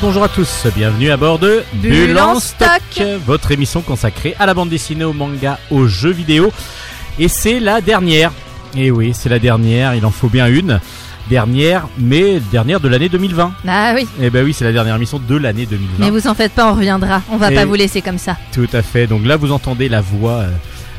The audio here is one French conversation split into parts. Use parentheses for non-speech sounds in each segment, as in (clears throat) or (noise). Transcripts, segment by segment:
Bonjour à toutes, bonjour à tous. Bienvenue à bord de Bulle en stock. votre émission consacrée à la bande dessinée, au manga, aux jeux vidéo. Et c'est la dernière. Et oui, c'est la dernière, il en faut bien une. Dernière, mais dernière de l'année 2020. Ah oui. Eh ben oui, c'est la dernière émission de l'année 2020. Mais vous en faites pas, on reviendra. On va Et- pas vous laisser comme ça. Tout à fait. Donc là, vous entendez la voix euh,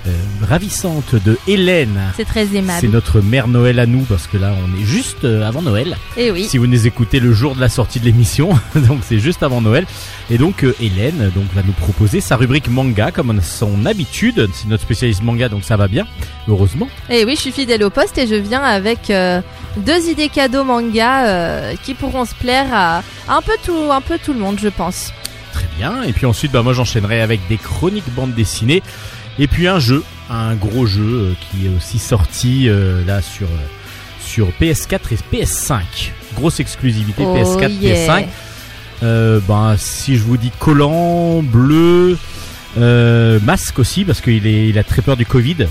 euh, ravissante de Hélène. C'est très C'est aimable. notre mère Noël à nous parce que là, on est juste euh, avant Noël. Et oui. si vous nous écoutez le jour de la sortie de l'émission, (laughs) donc c'est juste avant Noël. Et donc euh, Hélène donc va nous proposer sa rubrique manga comme son habitude. C'est notre spécialiste manga, donc ça va bien, heureusement. Et oui, je suis fidèle au poste et je viens avec euh, deux idées cadeaux manga qui pourront se plaire à, un peu tout, un peu tout le monde, je pense. Très bien. Et puis ensuite, bah, moi j'enchaînerai avec des chroniques bande dessinée. Et puis un jeu, un gros jeu euh, qui est aussi sorti euh, là sur euh, sur PS4 et PS5. Grosse exclusivité Oh PS4, yeah. PS5. Euh, ben, si je vous dis collant, bleu, euh, masque aussi parce qu'il est, il a très peur du Covid.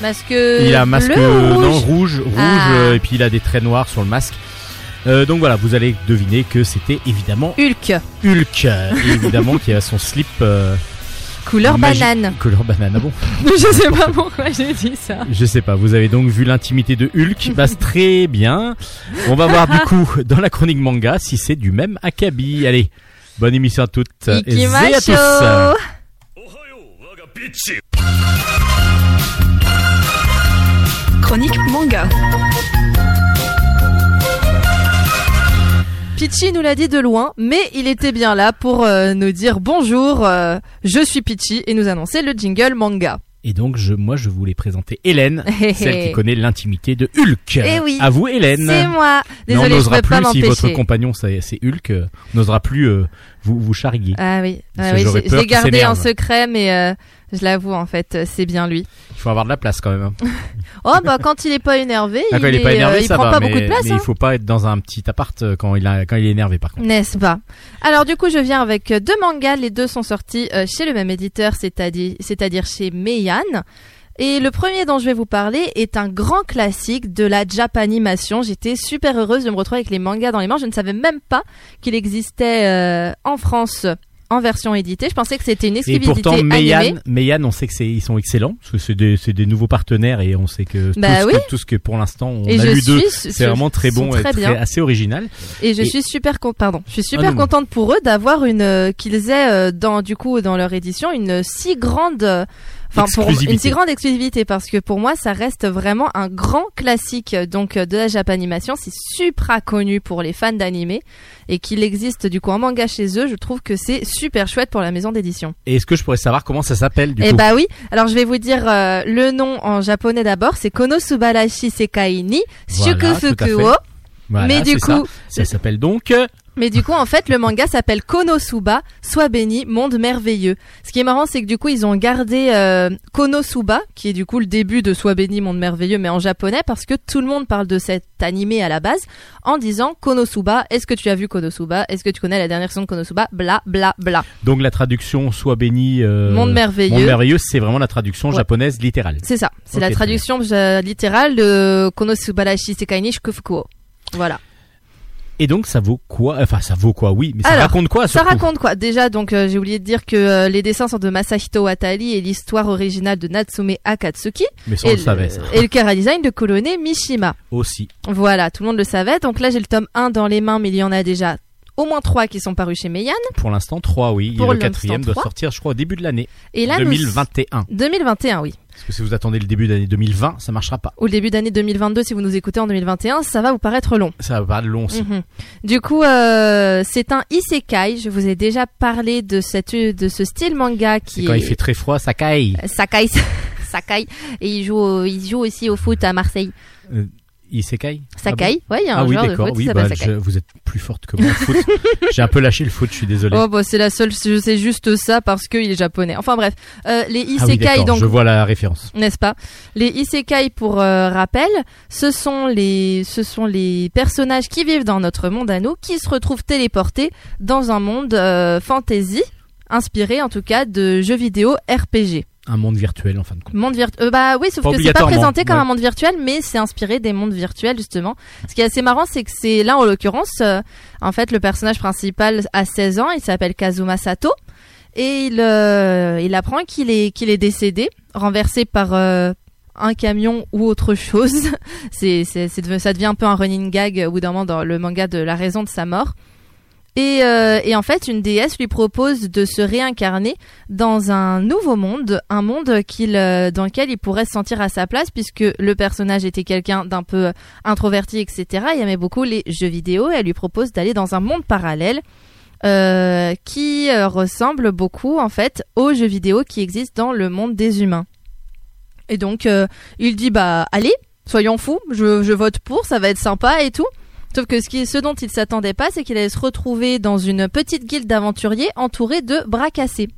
Parce que il a un masque bleu ou non rouge rouge, Ah. et puis il a des traits noirs sur le masque. Euh, donc voilà, vous allez deviner que c'était évidemment Hulk, Hulk, évidemment qui a son slip euh, couleur banane. couleur banane. Ah bon (laughs) je sais pas pourquoi j'ai dit ça. Je sais pas. Vous avez donc vu l'intimité de Hulk qui (laughs) passe très bien. On va voir du coup dans la chronique manga si c'est du même acabit. Allez, bonne émission à toutes et à tous. Chronique manga. Pichi nous l'a dit de loin, mais il était bien là pour euh, nous dire bonjour, euh, je suis Pichi et nous annoncer le jingle manga. Et donc je, moi je voulais présenter Hélène, Hé, (laughs) celle qui connaît l'intimité de Hulk. Eh oui. À vous Hélène. C'est moi. Mais on Désolée, je n'osera pas plus si votre compagnon c'est Hulk, euh, on n'osera plus euh, vous vous charrier. Ah oui, ah oui je, l'ai gardé en secret, mais euh, je l'avoue en fait, euh, c'est bien lui. Il faut avoir de la place quand même. hein. (laughs) Oh bah quand il est pas énervé, Ah, il, il est pas énervé, euh, il prend va, pas mais, beaucoup de place. mais hein. il faut pas être dans un petit appart quand il a quand il est énervé par contre. N'est-ce pas? Alors du coup, je viens avec deux mangas. Les deux sont sortis chez le même éditeur, c'est-à-dire c'est-à-dire chez Meian. Et le premier dont je vais vous parler est un grand classique de la Japanimation. J'étais super heureuse de me retrouver avec les mangas dans les mains. Je ne savais même pas qu'il existait euh, en France en version éditée. Je pensais que c'était une Et exclusivité pourtant, animée. Meian, Meian, on sait que c'est ils sont excellents parce que c'est des c'est des nouveaux partenaires et on sait que tout, Bah ce oui. que tout ce que pour l'instant on Et a lu d'eux, c'est vraiment très bon et très très assez original. Et je Et- suis super con- pardon, je suis super Ah non. contente pour eux d'avoir une euh, qu'ils aient euh, dans du coup dans leur édition une si grande euh, enfin pour une si grande exclusivité parce que pour moi ça reste vraiment un grand classique euh, donc euh, de la Japanimation, c'est super connu pour les fans d'animé et qu'il existe du coup en manga chez eux, je trouve que c'est super chouette pour la maison d'édition. Et est-ce que je pourrais savoir comment ça s'appelle du Eh coup bah oui, alors je vais vous dire euh, le nom en japonais d'abord, c'est Konosubarashi Sekai ni Shukufuku. Voilà, mais du ça. coup, ça s'appelle donc Mais du coup, en fait, le manga s'appelle Konosuba, Sois béni, monde merveilleux. Ce qui est marrant, c'est que du coup, ils ont gardé euh, Konosuba, qui est du coup le début de Sois béni, monde merveilleux, mais en japonais, parce que tout le monde parle de cet animé à la base, en disant Konosuba, est-ce que tu as vu Konosuba? Est-ce que tu connais la dernière saison de Konosuba? Bla, bla, bla. donc la traduction soit béni euh, monde merveilleux. Monde merveilleux, c'est vraiment la traduction Ouais. japonaise littérale. C'est ça, c'est la traduction euh, littérale de Konosubarashi Sekai ni. Voilà. Et donc ça vaut quoi Enfin ça vaut quoi Oui, mais ça Alors, raconte quoi Ça raconte quoi Déjà, donc euh, j'ai oublié de dire que euh, les dessins sont de Masahito Watari et l'histoire originale de Natsume Akatsuki Mais ça on et, le savait ça et le chara design de Kolone Mishima. aussi. Voilà, tout le monde le savait. Donc là, j'ai le tome 1 dans les mains, mais il y en a déjà au moins 3 qui sont parus chez Meian. Pour l'instant 3 oui, Pour et le quatrième doit trois. sortir je crois au début de l'année Et là, nous- 2021. 2021, oui. Parce que si vous attendez le début d'année 2020, ça marchera pas. Ou le début d'année 2022, si vous nous écoutez en 2021, ça va vous paraître long. Ça va pas long aussi. Mhm. Du coup, euh, c'est un isekai. Je vous ai déjà parlé de cette de ce style manga qui quand est il fait très froid, caille. Sakai. (laughs) Sakai. Et il joue, au- il joue aussi au foot à Marseille. Euh, s'écaille Sakai. ouais, il y a Ah, un bon ah oui, joueur de foot Oui, qui s'appelle bah, Sakai. je- vous êtes plus forte que moi foot. (laughs) J'ai un peu lâché le foot, je suis désolé. Oh bah c'est la seule, je sais juste ça parce qu'il est japonais. Enfin bref, euh, les ah oui, isekai d'accord, donc je vois la référence. n'est-ce pas? Les isekai pour euh, rappel, ce sont les ce sont les personnages qui vivent dans notre monde à nous qui se retrouvent téléportés dans un monde euh, fantasy inspiré en tout cas de jeux vidéo RPG. Un monde virtuel en fin de compte. Monde virtuel. bah oui, sauf Pas que c'est pas présenté comme ouais. un monde virtuel, mais c'est inspiré des mondes virtuels justement. Ce qui est assez marrant, c'est que c'est là en l'occurrence, euh, en fait, le personnage principal a 16 ans, il s'appelle Kazuma Sato, et il euh, il apprend qu'il est qu'il est décédé, renversé par euh, un camion ou autre chose. (laughs) c'est ça devient un peu un running gag au bout d'un moment dans le manga de la raison de sa mort. Et, euh, et en fait, une déesse lui propose de se réincarner dans un nouveau monde, un monde qu'il, euh, dans lequel il pourrait se sentir à sa place, puisque le personnage était quelqu'un d'un peu introverti, etc. Il aimait beaucoup les jeux vidéo et elle lui propose d'aller dans un monde parallèle euh, qui euh, ressemble beaucoup, en fait, aux jeux vidéo qui existent dans le monde des humains. Et donc, euh, il dit, bah, allez, soyons fous, je, je vote pour, ça va être sympa et tout. Sauf que ce, qui, ce dont il s'attendait pas, c'est qu'il allait se retrouver dans une petite guilde d'aventuriers entourée de bras cassés.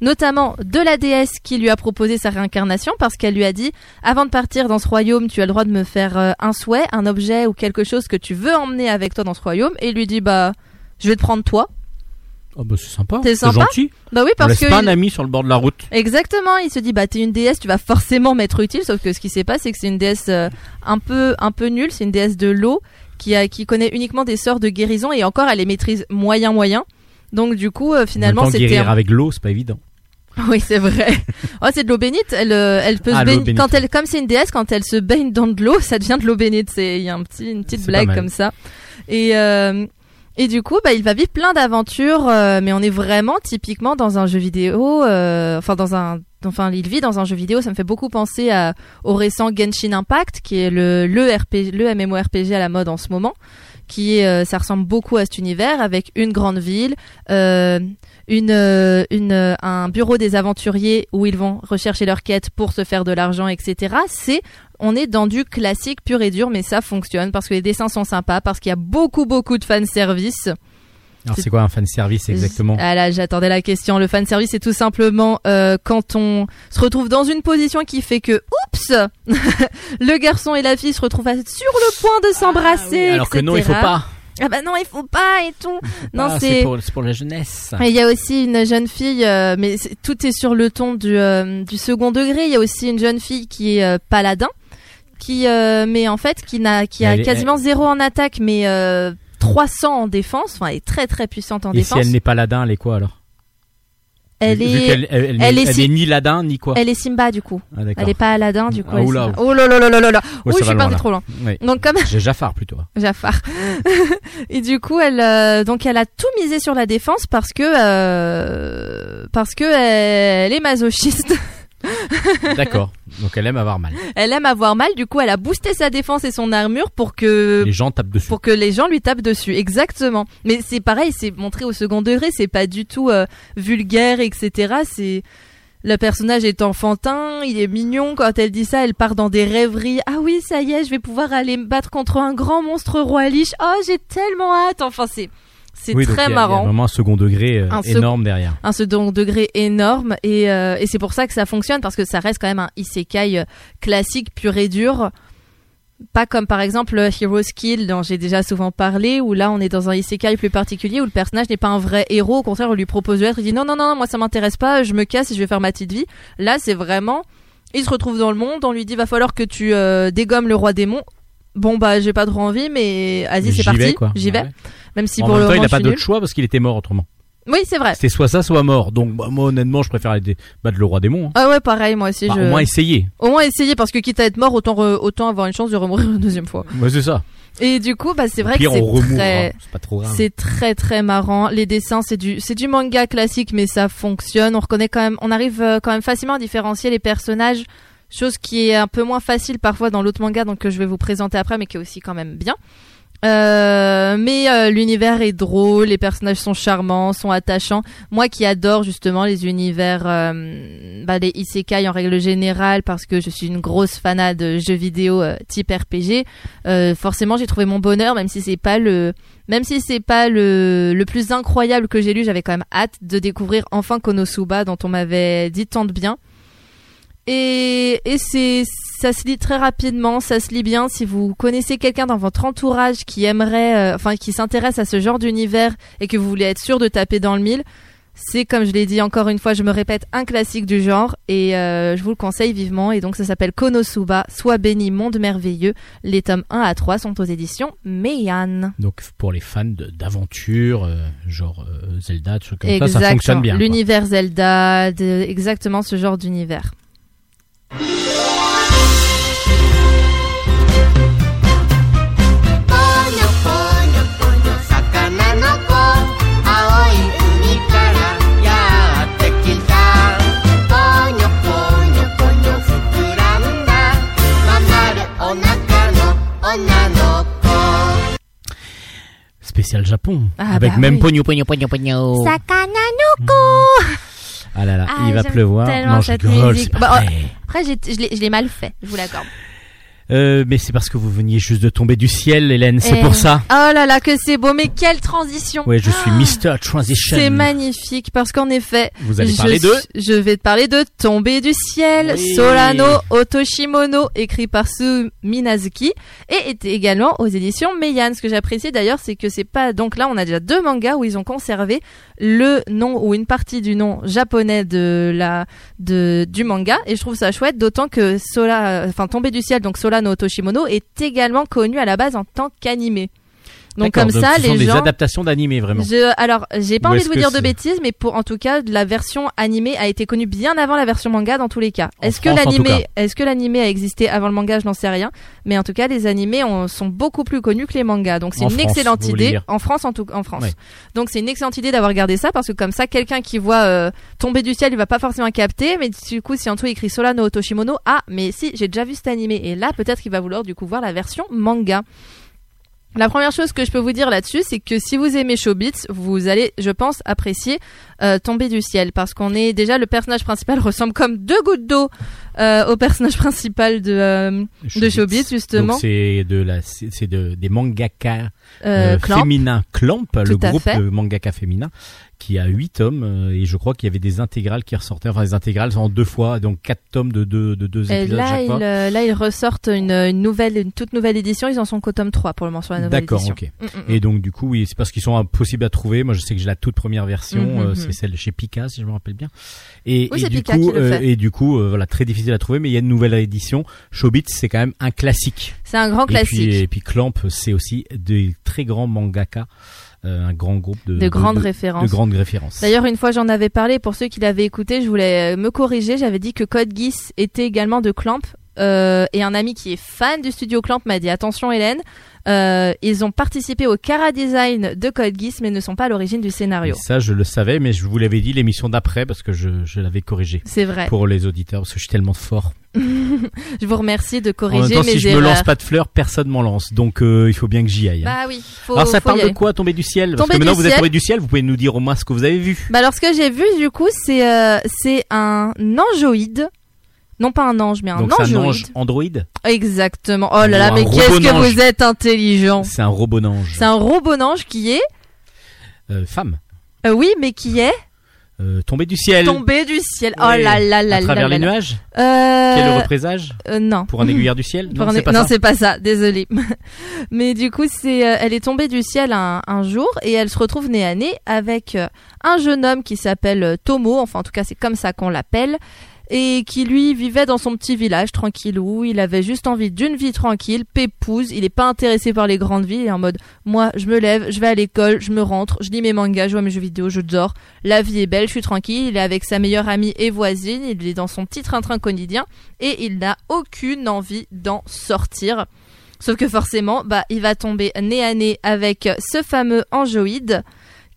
Notamment de la déesse qui lui a proposé sa réincarnation parce qu'elle lui a dit avant de partir dans ce royaume, tu as le droit de me faire euh, un souhait, un objet ou quelque chose que tu veux emmener avec toi dans ce royaume. Et il lui dit bah je vais te prendre toi. Oh bah c'est sympa. Sympa gentil. Bah oui On parce laisse que pas il- un ami sur le bord de la route. Exactement, il se dit bah t'es une déesse, tu vas forcément m'être utile. Sauf que ce qui s'est passé, c'est que c'est une déesse euh, un peu un peu nulle, c'est une déesse de l'eau qui a qui connaît uniquement des sorts de guérison et encore elle les maîtrise moyen moyen. Donc du coup euh, finalement c'était guérir un- avec l'eau, c'est pas évident. (laughs) oui c'est vrai. oh c'est de l'eau bénite. Elle euh, elle peut Ah, se baigner quand elle comme c'est une déesse quand elle se baigne dans de l'eau ça devient de l'eau bénite. C'est il y a un petit une petite blague comme ça et euh, et du coup, bah, il va vivre plein d'aventures, euh, mais on est vraiment typiquement dans un jeu vidéo, euh, enfin dans un, enfin il vit dans un jeu vidéo. Ça me fait beaucoup penser à, au récent Genshin Impact, qui est le le RPG, le MMORPG à la mode en ce moment, qui euh, ça ressemble beaucoup à cet univers avec une grande ville, euh, euh, un bureau des aventuriers où ils vont rechercher leur quête pour se faire de l'argent, etc. C'est on est dans du classique pur et dur, mais ça fonctionne parce que les dessins sont sympas, parce qu'il y a beaucoup beaucoup de fan service. Alors c'est quoi un fan service exactement? Ah là, j'attendais la question. Le fan service, c'est tout simplement euh, quand on se retrouve dans une position qui fait que, oups, (laughs) le garçon et la fille se retrouvent à- sur le point de s'embrasser. Alors que non, il faut pas. Ah bah non, il faut pas et tout. Non, Ah, c'est. pour, c'est pour la jeunesse. Il y a aussi une jeune fille, euh, mais tout est sur le ton du, euh, du second degré. Il y a aussi une jeune fille qui est euh, paladin, qui, euh, mais en fait, qui n'a, qui a Elle quasiment zéro en attaque, mais euh, 300 en défense. Enfin, elle est très très puissante en Et si défense. elle n'est pas ladin, elle est quoi alors? Elle Vu est, elle, elle, elle est ni ladin ni quoi? elle est Simba du coup. Ah. Elle est pas Aladdin du coup. Ah, oula. Oh là là là là là Ouh, ça je suis partie trop loin. Oui. Donc comme J'ai Jafar plutôt. Jafar. (laughs) et du coup, elle, euh, donc elle a tout misé sur la défense parce que euh, parce que elle est masochiste. (laughs) (laughs) D'accord. Donc elle aime avoir mal. Elle aime avoir mal. Du coup, elle a boosté sa défense et son armure pour que Les gens tapent dessus. pour que les gens lui tapent dessus. Exactement. Mais c'est pareil, c'est montré au second degré. C'est pas du tout euh, vulgaire, etc. C'est le personnage est enfantin, il est mignon. Quand elle dit ça, elle part dans des rêveries. Ah oui, ça y est, je vais pouvoir aller me battre contre un grand monstre roi liche. Oh, j'ai tellement hâte. Enfin, c'est c'est Oui, très a- Il y a marrant. vraiment un second degré euh, Un énorme derrière. un second degré énorme et, euh, et c'est pour ça que ça fonctionne parce que ça reste quand même un isekai euh, classique pur et dur pas comme par exemple Hero's Kill dont j'ai déjà souvent parlé où là on est dans un isekai plus particulier où le personnage n'est pas un vrai héros au contraire on lui propose de l'être il dit non non non moi ça m'intéresse pas je me casse et je vais faire ma petite vie là c'est vraiment il se retrouve dans le monde on lui dit va falloir que tu euh, dégommes le roi démon bon bah j'ai pas trop envie mais vas-y c'est J'y parti vais, j'y vais Ouais. Même si en pour même le temps, il n'a pas d'autre choix parce qu'il était mort autrement. oui c'est vrai C'était soit ça, soit mort. Donc bah, moi, honnêtement, je préfère aller battre le roi démon. hein. ah ouais pareil moi aussi Enfin, je Au moins essayer. Au moins essayer parce que quitte à être mort, autant re- autant avoir une chance de remourir une deuxième fois. Ouais, c'est ça. Et du coup, bah c'est vrai que pire, c'est très C'est pas trop grave. c'est très très marrant. Les dessins, c'est du c'est du manga classique mais ça fonctionne. On reconnaît quand même on arrive euh, quand même facilement à différencier les personnages, chose qui est un peu moins facile parfois dans l'autre manga donc que je vais vous présenter après mais qui est aussi quand même bien. Euh, mais euh, l'univers est drôle, les personnages sont charmants, sont attachants. Moi qui adore justement les univers, euh, bah, isekai en règle générale parce que je suis une grosse fanade de jeux vidéo euh, type RPG. euh, forcément, j'ai trouvé mon bonheur, même si c'est pas le, même si c'est pas le le plus incroyable que j'ai lu. J'avais quand même hâte de découvrir enfin Konosuba, dont on m'avait dit tant de bien. Et, et c'est, ça se lit très rapidement, ça se lit bien. Si vous connaissez quelqu'un dans votre entourage qui aimerait, euh, enfin, qui s'intéresse à ce genre d'univers et que vous voulez être sûr de taper dans le mille, C'est comme je l'ai dit encore une fois, je me répète, un classique du genre et euh, je vous le conseille vivement. Et donc ça s'appelle Konosuba, Sois béni, monde merveilleux. Les tomes 1 à 3 sont aux éditions Meian. Donc pour les fans d'aventure, euh, genre euh, Zelda, trucs comme ça, ça fonctionne bien. L'univers Zelda, de- exactement ce genre d'univers. Spécial Japon. Ah, avec bah même oui. pogno, pogno, pogno, pogno. Sakana no ko Ah là là, Ah, il va pleuvoir. tellement Non, je cette rigole, c'est Bah. Après, je je l'ai mal fait, je vous l'accorde. Euh, mais c'est parce que vous veniez juste de tomber du ciel, Hélène, c'est pour ça. Oh là là, que c'est beau, mais quelle transition Ouais, je suis Mr. Transition. C'est magnifique parce qu'en effet, Vous allez je, parler de je vais te parler de Tomber du ciel, Oui. Solano Otoshimono, écrit par Su Minazuki et était également aux éditions Meian. Ce que j'apprécie d'ailleurs, c'est que c'est pas donc là on a déjà deux mangas où ils ont conservé le nom ou une partie du nom japonais de la de du manga et je trouve ça chouette d'autant que Sola enfin Tomber du ciel donc Solano Otoshimono est également connu à la base en tant qu'animé. Donc comme ça ce sont les des gens adaptations d'animés, vraiment. je, alors, j'ai pas Ou envie de vous dire de bêtises, mais pour en tout cas, la version animée a été connue bien avant la version manga dans tous les cas. Est-ce que l'animé, est-ce que l'animé a existé avant le manga? Je n'en sais rien, mais en tout cas, les animés ont- sont beaucoup plus connus que les mangas. Donc c'est une France, excellente idée en France, en tout en France. Donc c'est une excellente idée d'avoir gardé ça parce que comme ça, quelqu'un qui voit euh, tomber du ciel, il va pas forcément capter, mais du coup, si en tout écrit Solano Otoshimono, ah, mais si, j'ai déjà vu cet animé, et là, peut-être qu'il va vouloir du coup voir la version manga. La première chose que je peux vous dire là-dessus, c'est que si vous aimez Showbiz, vous allez, je pense, apprécier euh, Tomber du ciel, parce qu'on est déjà le personnage principal (laughs) ressemble comme deux gouttes d'eau euh, au personnage principal de euh, de Showbiz justement, c'est de la, c'est de, des mangaka euh, Clamp. féminins Clamp, le groupe fait. de mangaka féminin, qui a huit tomes et je crois qu'il y avait des intégrales qui ressortaient, enfin des intégrales en deux fois, donc quatre tomes de deux de deux Et épisodes là, chaque fois. là, ils ressortent une, une nouvelle, une toute nouvelle édition. Ils en sont qu'au tome 3 pour le moment sur la nouvelle D'accord, édition. ok. Mm, mm, mm. Et donc du coup, oui, c'est parce qu'ils sont impossibles à trouver. Moi, je sais que j'ai la toute première version, celle chez Pika, si je me rappelle bien. Et, Oui, et du Pika coup, fait. et du coup, euh, voilà, très difficile à trouver, mais il y a une nouvelle édition. Showbiz, c'est quand même un classique. C'est un grand Et puis, classique. et puis Clamp, c'est aussi des très grands mangaka, euh, un grand groupe de, de grandes de, références. de grandes références. D'ailleurs, une fois j'en avais parlé, pour ceux qui l'avaient écouté, je voulais euh, me corriger. J'avais dit que Code Geass était également de Clamp. Euh, et un ami qui est fan du studio Clamp m'a dit attention Hélène, euh, ils ont participé au Cara Design de Code Geass mais ne sont pas à l'origine du Et scénario. ça, je le savais, mais je vous l'avais dit l'émission d'après parce que je, je l'avais corrigé C'est vrai. pour les auditeurs parce que je suis tellement fort. (laughs) Je vous remercie de En même corriger temps, mes si je me lance pas de fleurs, personne m'en lance. Donc, euh, il faut bien que j'y aille. hein. Bah oui, faut, Alors, ça faut parle de quoi, tomber du ciel? Parce Tomber que maintenant, vous êtes ciel. tombé du ciel, vous pouvez nous dire au moins ce que vous avez vu. Bah alors ce que j'ai vu du coup c'est euh, c'est un angeoïde. Non pas un ange mais un Donc, c'est un ange androïde Exactement. Oh là là mais qu'est-ce que vous êtes intelligent. C'est un robot ange. C'est un robot ange qui est Euh, femme. euh, oui mais qui est Euh, tombé du ciel. tombé du ciel. Oh là là là à là travers là les nuages Euh, Quel est le représage euh, non. Pour un aiguilleur du ciel (laughs) Pour Non, c'est pas non, ça. pas ça, désolé. (laughs) Mais du coup, c'est, elle est tombée du ciel un, un jour et elle se retrouve nez à nez avec un jeune homme qui s'appelle Tomo, enfin en tout cas c'est comme ça qu'on l'appelle, et qui lui vivait dans son petit village tranquillou. Il avait juste envie d'une vie tranquille, pépouse. Il est pas intéressé par les grandes villes. Il en mode, moi, je me lève, je vais à l'école, je me rentre, je lis mes mangas, je vois mes jeux vidéo, je dors. La vie est belle, je suis tranquille. Il est avec sa meilleure amie et voisine. Il est dans son petit train-train quotidien et il n'a aucune envie d'en sortir. Sauf que forcément, bah, il va tomber nez à nez avec ce fameux angeoïde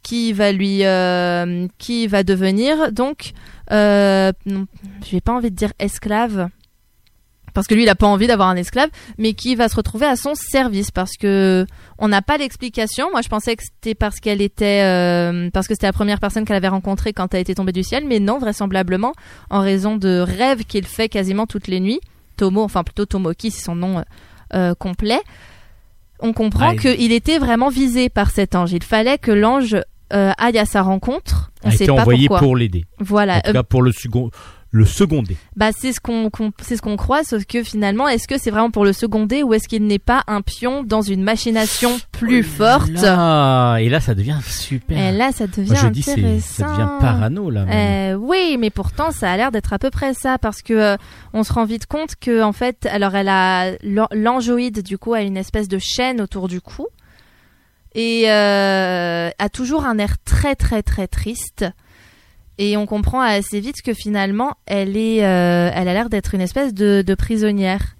qui va lui, euh, qui va devenir donc, euh, non, j'ai pas envie de dire esclave. Parce que lui, il a pas envie d'avoir un esclave, mais qui va se retrouver à son service parce que on n'a pas l'explication. Moi, je pensais que c'était parce qu'elle était, euh, parce que c'était la première personne qu'elle avait rencontrée quand elle était tombée du ciel, mais non, vraisemblablement en raison de rêves qu'il fait quasiment toutes les nuits. Tomo, enfin plutôt Tomoki, c'est son nom euh, complet. On comprend Ouais. qu'il était vraiment visé par cet ange. Il fallait que l'ange euh, aille à sa rencontre. On a sait été pas envoyé pourquoi. pour l'aider. Voilà. En tout Euh, cas, pour le second, le seconder. Bah c'est ce qu'on c'est ce qu'on croit, sauf que finalement, est-ce que c'est vraiment pour le seconder ou est-ce qu'il n'est pas un pion dans une machination plus forte Là, et là, ça devient super. Et là, ça devient Moi, je dis, c'est, intéressant. ça devient parano là. Euh, oui, mais pourtant, ça a l'air d'être à peu près ça, parce que euh, on se rend vite compte que en fait, alors elle a l'an- l'angeoïde du coup a une espèce de chaîne autour du cou et euh, a toujours un air très très très triste. Et on comprend assez vite que finalement, elle est, euh, elle a l'air d'être une espèce de, de prisonnière.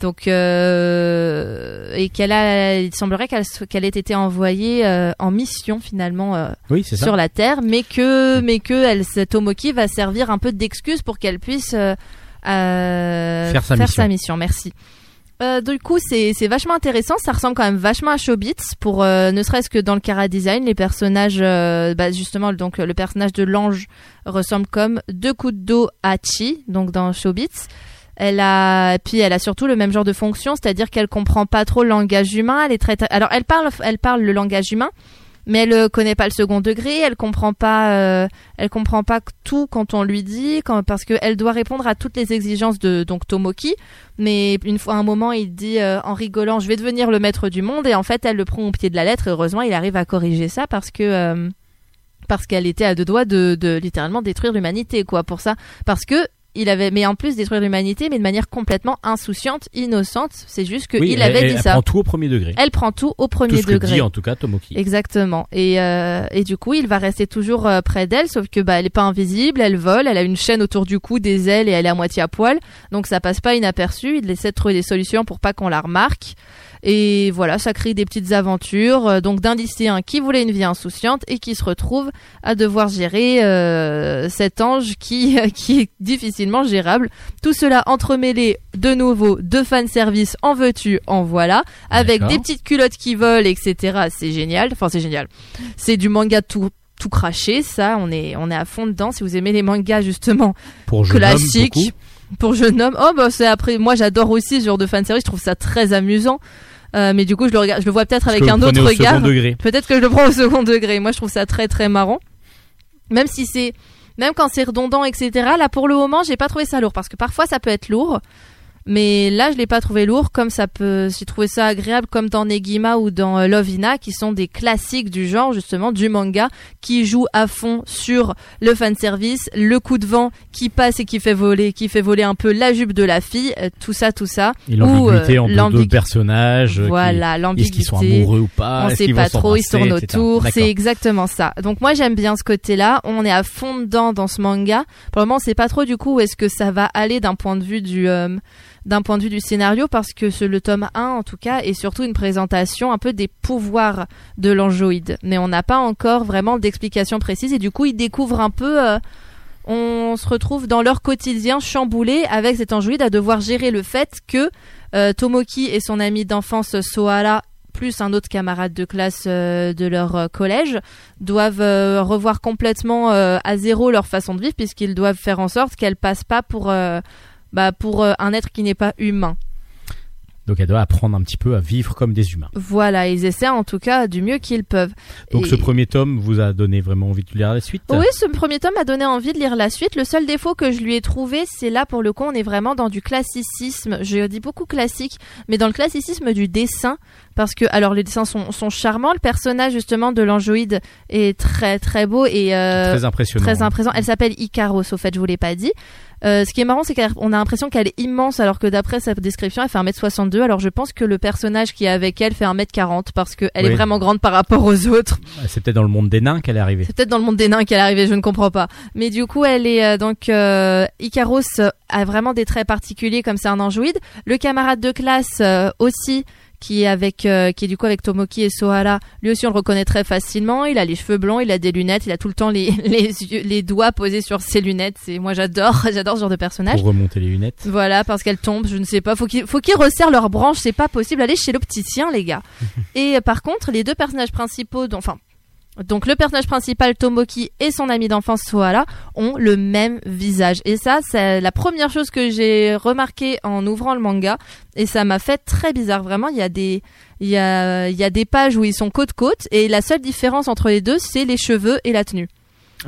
Donc, euh, et qu'elle a, il semblerait qu'elle qu'elle ait été envoyée euh, en mission finalement euh, oui, c'est ça. sur la Terre, mais que, mais que elle, cette Tomoki va servir un peu d'excuse pour qu'elle puisse Faire sa mission. Merci. Euh, du coup, c'est vachement intéressant. Ça ressemble quand même vachement à Showbiz pour euh, ne serait-ce que dans le Kara design, les personnages, euh, bah, justement, donc le personnage de l'ange ressemble comme deux coups de dos à Chi, donc dans Showbiz. Elle a, puis elle a surtout le même genre de fonction, c'est-à-dire qu'elle comprend pas trop le langage humain. Elle est très, alors elle parle, elle parle le langage humain, mais elle euh, connaît pas le second degré. Elle comprend pas, euh, elle comprend pas tout quand on lui dit, quand, parce qu'elle doit répondre à toutes les exigences de donc Tomoki. Mais une fois, à un moment, il dit euh, en rigolant, je vais devenir le maître du monde, et en fait, elle le prend au pied de la lettre. Et heureusement, il arrive à corriger ça parce que. euh, parce qu'elle était à deux doigts de, de littéralement détruire l'humanité, quoi, pour ça. Parce que il avait, mais en plus détruire l'humanité, mais de manière complètement insouciante, innocente. C'est juste qu'il Oui, avait elle, dit elle ça. prend tout au premier degré. Elle prend tout au tout premier ce que degré. dit en tout cas Tomoki. Exactement. Et, euh, et du coup, il va rester toujours euh, près d'elle, sauf que bah, elle est pas invisible, elle vole, elle a une chaîne autour du cou, des ailes et elle est à moitié à poil, donc ça passe pas inaperçu. Il essaie de trouver des solutions pour pas qu'on la remarque. Et voilà, ça crée des petites aventures. euh, donc d'un lycéen qui voulait une vie insouciante et qui se retrouve à devoir gérer euh, cet ange qui (laughs) qui est difficilement gérable. Tout cela entremêlé de nouveau de fanservice en veux-tu, en voilà, avec des petites culottes qui volent, etc. C'est génial. Enfin, c'est génial. C'est du manga tout tout craché, ça. On est on est à fond dedans. Si vous aimez les mangas justement Pour classiques pour jeune homme, oh bah c'est après. Moi, j'adore aussi ce genre de fanservice. Je trouve ça très amusant. Euh, mais du coup, je le regarde, je le vois peut-être avec un autre au regard. Peut-être que je le prends au second degré. Moi, je trouve ça très très marrant. Même si c'est, même quand c'est redondant, etc. Là, pour le moment, j'ai pas trouvé ça lourd parce que parfois ça peut être lourd. Mais là, je l'ai pas trouvé lourd, comme ça peut, j'ai trouvé ça agréable, comme dans Negima ou dans euh, Love Ina, qui sont des classiques du genre, justement, du manga, qui jouent à fond sur le fanservice, le coup de vent qui passe et qui fait voler, qui fait voler un peu la jupe de la fille, euh, tout ça, tout ça. Et l'ambiguïté Ou, euh, entre deux personnages. euh, Voilà, Est-ce l'ambiguïté qu'ils sont amoureux ou pas on Est-ce sait pas trop, ils tournent autour. C'est exactement ça. Donc moi j'aime bien ce côté-là. On est à fond dedans dans ce manga. Pour le moment, on sait pas trop du coup où est-ce que ça va aller d'un point de vue du euh, d'un point de vue du scénario parce que ce, le tome 1 en tout cas est surtout une présentation un peu des pouvoirs de l'angeoïde. Mais on n'a pas encore vraiment d'explication précise et du coup ils découvrent un peu euh, on se retrouve dans leur quotidien chamboulé avec cet angeoïde à devoir gérer le fait que euh, Tomoki et son ami d'enfance Sohara plus un autre camarade de classe euh, de leur collège doivent revoir complètement à zéro leur façon de vivre puisqu'ils doivent faire en sorte qu'elle passe pas pour bah, pour euh, un être qui n'est pas humain. Donc elle doit apprendre un petit peu à vivre comme des humains. Voilà, ils essaient en tout cas du mieux qu'ils peuvent. Donc Et- ce premier tome vous a donné vraiment envie de lire la suite? Oui, ce premier tome m'a donné envie de lire la suite. Le seul défaut que je lui ai trouvé, c'est là pour le coup, on est vraiment dans du classicisme. Je dis beaucoup classique, mais dans le classicisme du dessin, parce que alors les dessins sont, sont charmants. Le personnage justement de l'angeoïde est très très beau et euh, Très impressionnant. très impressionnant. Elle s'appelle Icaros, au fait, je vous l'ai pas dit. Euh, ce qui est marrant, c'est qu'on a l'impression qu'elle est immense, alors que d'après sa description, elle fait 1m62. Alors je pense que le personnage qui est avec elle fait 1m40, parce qu'elle est Oui. vraiment grande par rapport aux autres. Ah, C'est peut-être dans le monde des nains qu'elle est arrivée. C'est peut-être dans le monde des nains qu'elle est arrivée, je ne comprends pas. Mais du coup, elle est euh, donc euh, Icaros a vraiment des traits particuliers comme c'est un angeoïde. Le camarade de classe aussi qui est avec euh, qui est du coup avec Tomoki et Sohara, lui aussi on le reconnaît très facilement, il a les cheveux blancs, il a des lunettes, il a tout le temps les (laughs) les yeux, les doigts posés sur ses lunettes, c'est moi j'adore, (laughs) j'adore ce genre de personnage. Pour remonter les lunettes. Voilà, parce qu'elles tombent, je ne sais pas. Faut qu'ils faut qu'ils resserrent leurs branches, c'est pas possible. Allez chez l'opticien, les gars. (laughs) et euh, par contre, les deux personnages principaux, dont- enfin, donc le personnage principal Tomoki et son ami d'enfance Sohara ont le même visage. Et ça, c'est la première chose que j'ai remarqué en ouvrant le manga. Et ça m'a fait très bizarre. Vraiment, il y a des, il y a, il y a des pages où ils sont côte côte. Et la seule différence entre les deux, c'est les cheveux et la tenue.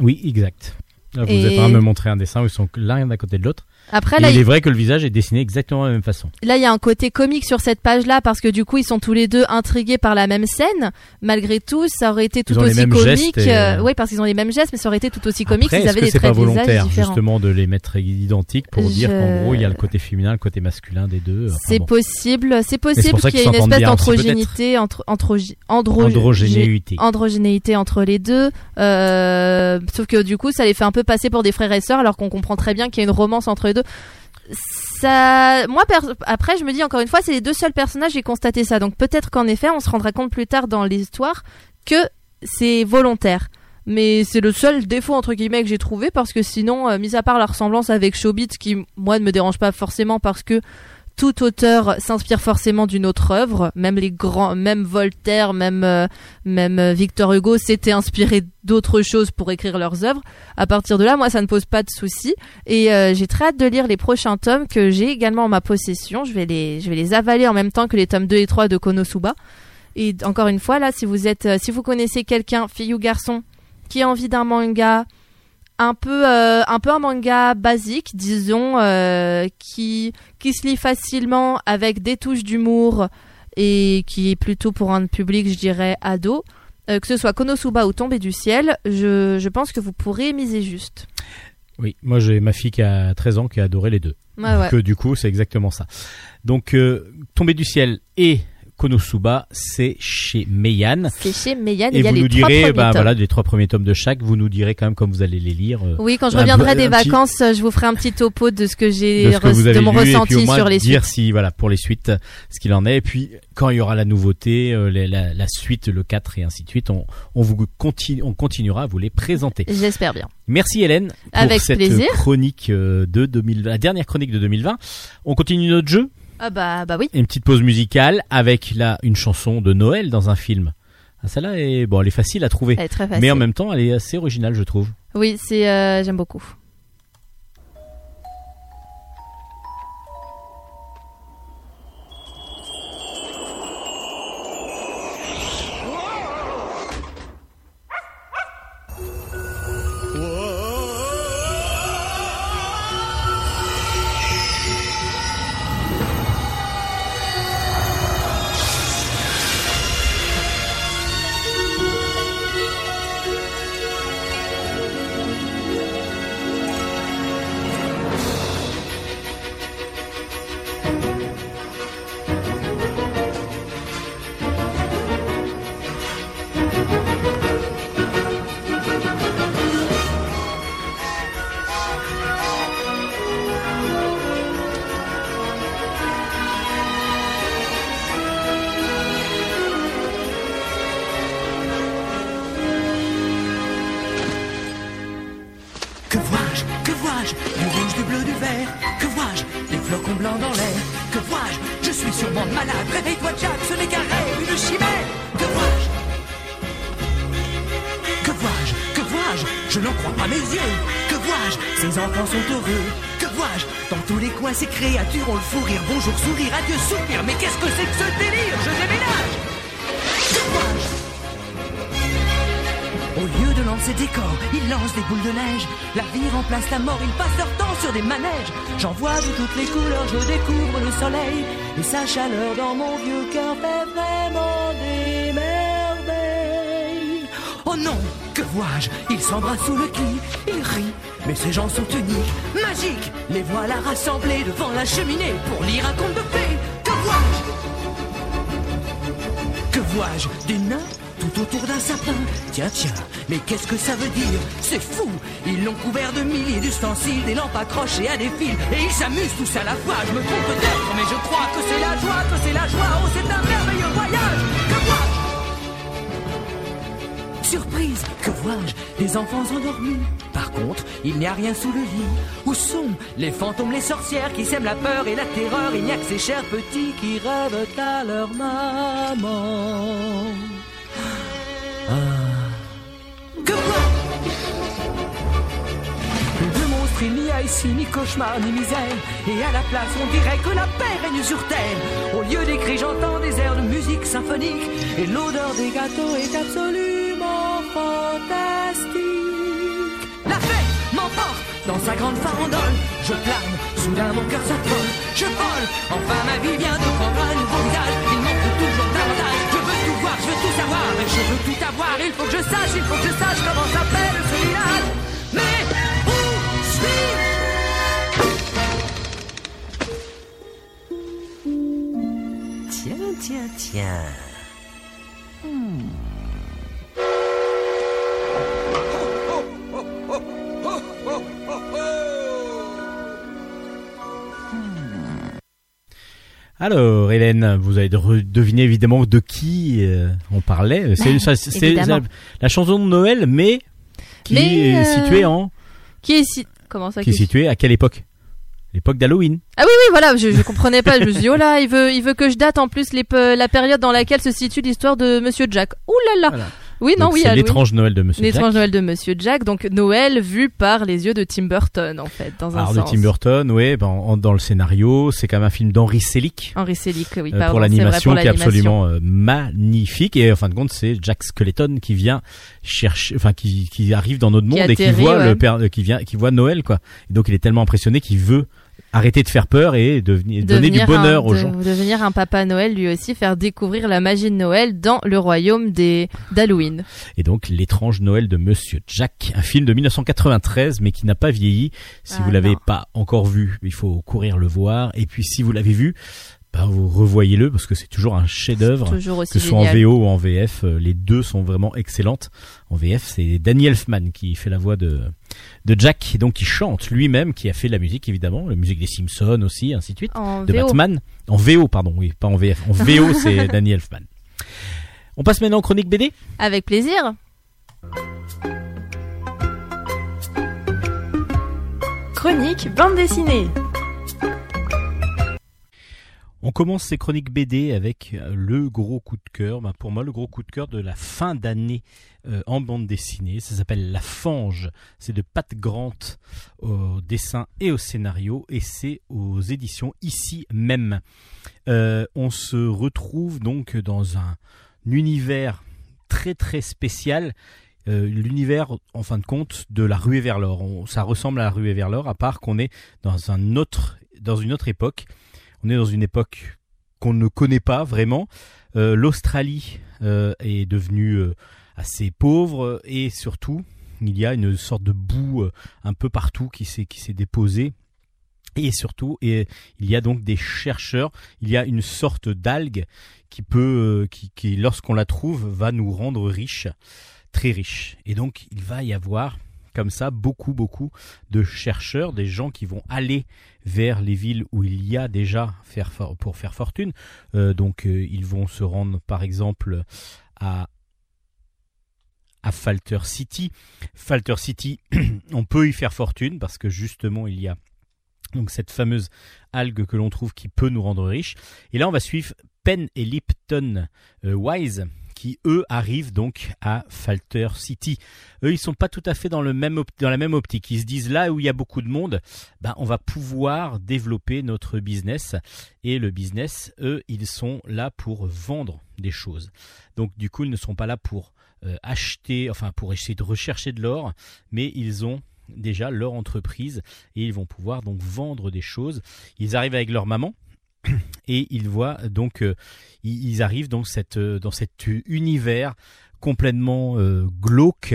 Oui, exact. Là, vous Et- êtes en train de me montrer un dessin où ils sont l'un à côté de l'autre. Il, est vrai que le visage est dessiné exactement de la même façon. Là, il y a un côté comique sur cette page-là parce que du coup, ils sont tous les deux intrigués par la même scène. Malgré tout, ça aurait été tout aussi comique. Euh, euh, oui, parce qu'ils ont les mêmes gestes, mais ça aurait été tout aussi comique s'ils avaient des traits pas volontaire, de visage justement, de les mettre identiques pour dire qu'en gros, il y a le côté féminin, le côté masculin des deux? C'est possible, c'est possible qu'il y ait une espèce d'androgénéité entre, androgénéité. entre les deux. Euh, sauf que du coup, ça les fait un peu passer pour des frères et sœurs, alors qu'on comprend très bien qu'il y a une romance entre eux ça, moi, après, je me dis encore une fois, c'est les deux seuls personnages j'ai constaté ça. Donc peut-être qu'en effet, on se rendra compte plus tard dans l'histoire que c'est volontaire. Mais c'est le seul défaut entre guillemets que j'ai trouvé parce que sinon, euh, mis à part la ressemblance avec Showbiz, qui moi ne me dérange pas forcément parce que tout auteur s'inspire forcément d'une autre œuvre, même les grands, même Voltaire, même euh, même euh, Victor Hugo s'étaient inspirés d'autres choses pour écrire leurs œuvres. À partir de là, moi, ça ne pose pas de souci. Et euh, j'ai très hâte de lire les prochains tomes que j'ai également en ma possession. Je vais les, je vais les avaler en même temps que les tomes 2 et 3 de Konosuba. Et encore une fois, là, si vous êtes, euh, si vous connaissez quelqu'un, fille ou garçon, qui a envie d'un manga un peu, euh, un peu un manga basique, disons, euh, qui, qui se lit facilement avec des touches d'humour et qui est plutôt pour un public, je dirais, ado, euh, que ce soit Konosuba ou Tombé du ciel, je, je pense que vous pourrez miser juste. Oui, moi j'ai ma fille qui a 13 ans qui a adoré les deux. Ouais. Euh, du coup c'est exactement ça. Donc Tomber du ciel et Konosuba, c'est chez Meian. C'est chez Meian, Et il y a vous les nous trois direz, bah tomes. voilà, les trois premiers tomes de chaque. Vous nous direz quand même comme vous allez les lire. euh, Oui, quand je reviendrai des petit- vacances, je vous ferai un petit topo de ce que j'ai de re- mon lu et puis au ressenti moins sur les dire suites. si voilà pour les suites ce qu'il en est et puis quand il y aura la nouveauté euh, la, la suite le 4 et ainsi de suite on, on vous continue on continuera à vous les présenter J'espère bien. merci Hélène pour Avec cette plaisir. chronique euh, de 2020 la dernière chronique de 2020 on continue notre jeu? Ah bah bah oui. une petite pause musicale avec là une chanson de Noël dans un film ah, celle-là est bon elle est facile à trouver Elle est très facile. mais en même temps elle est assez originale je trouve Oui, c'est euh, j'aime beaucoup. Sous le gui, ils rient. Mais ces gens sont uniques, magiques. Les voilà rassemblés devant la cheminée pour lire un conte de fées. Que vois-je? Que vois-je? Des nains tout autour d'un sapin Tiens, tiens, mais qu'est-ce que ça veut dire? C'est fou Ils l'ont couvert de milliers d'ustensiles, des lampes accrochées à des fils, et ils s'amusent tous à la fois. Je me trompe peut-être, mais je crois que c'est la joie, que c'est la joie. Oh, c'est un merveilleux voyage Que vois-je? Surprise, que vois-je? Des enfants endormis. Par contre, il n'y a rien sous le lit. Où sont les fantômes, les sorcières qui sèment la peur et la terreur? Il n'y a que ces chers petits qui rêvent à leur maman. Ah. Que De monstres, il n'y a ici ni cauchemar ni misère. Et à la place, on dirait que la paix règne sur terre. Au lieu des cris, j'entends des airs de musique symphonique. Et l'odeur des gâteaux est absolument dans sa grande farandole. Je plane, soudain mon cœur s'affole. Je vole, enfin ma vie vient de prendre un nouveau visage. Il faut toujours davantage. Je veux tout voir, je veux tout savoir, et je veux tout avoir. Il faut que je sache, il faut que je sache comment s'appelle ce village. Mais où suis-je? Tiens, tiens, tiens. Alors, Hélène, vous avez de- deviné évidemment de qui euh, on parlait. C'est évidemment. la, la chanson de Noël, mais qui Mais, est euh, située en Qui est si... Comment ça qui est qui- située à quelle époque? L'époque d'Halloween. Ah oui oui voilà, je, je comprenais pas. Je me suis dit oh là, il veut il veut que je date en plus les la période dans laquelle se situe l'histoire de Monsieur Jack. Ouh là là. Voilà. Oui non Donc, oui. c'est l'étrange Noël de Monsieur Jack. L'étrange Noël de Monsieur Jack. Donc Noël vu par les yeux de Tim Burton en fait dans un Alors de. Tim Burton, oui, ben, en- dans le scénario, c'est quand même un film d'Henry Selick. Henry Selick oui euh, pardon. pour l'animation qui est absolument euh, magnifique et en fin de compte c'est Jack Skeleton qui vient chercher enfin qui, qui arrive dans notre Qui monde et qui voit ouais. le père euh, qui vient qui voit Noël quoi et donc il est tellement impressionné qu'il veut arrêter de faire peur et devenir donner du Devenir bonheur un, aux de- gens Devenir un papa Noël lui aussi, faire découvrir la magie de Noël dans le royaume des d'Halloween. et donc l'étrange Noël de Monsieur Jack un film de 1993 mais qui n'a pas vieilli si Ah, vous l'avez non. pas encore vu il faut courir le voir et puis si vous l'avez vu ben, vous revoyez-le parce que c'est toujours un chef-d'œuvre Toujours aussi que ce soit en. VO ou en VF, euh, les deux sont vraiment excellentes. En VF, c'est Danny Elfman qui fait la voix de de Jack, et donc qui chante lui-même, qui a fait la musique évidemment, la musique des Simpsons aussi, ainsi de suite, En de VO. Batman. En VO, pardon, oui, pas en VF. En VO, (laughs) c'est Danny Elfman. On passe maintenant en chronique BD. Avec plaisir. Chronique bande dessinée. On commence ces chroniques BD avec euh, le gros coup de cœur. Ben, pour moi, le gros coup de cœur de la fin d'année euh, en bande dessinée. Ça s'appelle La Fange. C'est de Pat Grant au dessin et au scénario. Et c'est aux éditions ici même. Euh, on se retrouve donc dans un univers très très spécial. L'univers, en fin de compte, de la ruée vers l'or. Ça ressemble à la ruée vers l'or, à part qu'on est dans un autre, dans une autre époque. On est dans une époque qu'on ne connaît pas vraiment. Euh, L'Australie euh, est devenue euh, assez pauvre et surtout il y a une sorte de boue un peu partout qui s'est qui s'est déposée. Et surtout, et il y a donc des chercheurs, il y a une sorte d'algue qui peut, qui, qui lorsqu'on la trouve, va nous rendre riches, très riches. Et donc, il va y avoir comme ça beaucoup, beaucoup de chercheurs, des gens qui vont aller vers les villes où il y a déjà faire pour faire fortune. Euh, donc, euh, ils vont se rendre, par exemple, à à Falter City. Falter City, (clears throat) on peut y faire fortune parce que justement il y a donc cette fameuse algue que l'on trouve qui peut nous rendre riches. Et là on va suivre Penn et Lipton euh, Wise qui eux arrivent donc à Falter City. Eux ils sont pas tout à fait dans le même dans la même optique. Ils se disent là où il y a beaucoup de monde, ben on va pouvoir développer notre business et le business eux ils sont là pour vendre des choses. Donc du coup ils ne sont pas là pour euh, acheter, enfin pour essayer de rechercher de l'or, mais ils ont déjà leur entreprise et ils vont pouvoir donc vendre des choses. Ils arrivent avec leur maman (clears throat) et ils voient donc euh, ils arrivent donc cette, euh, dans cet univers complètement euh, glauque,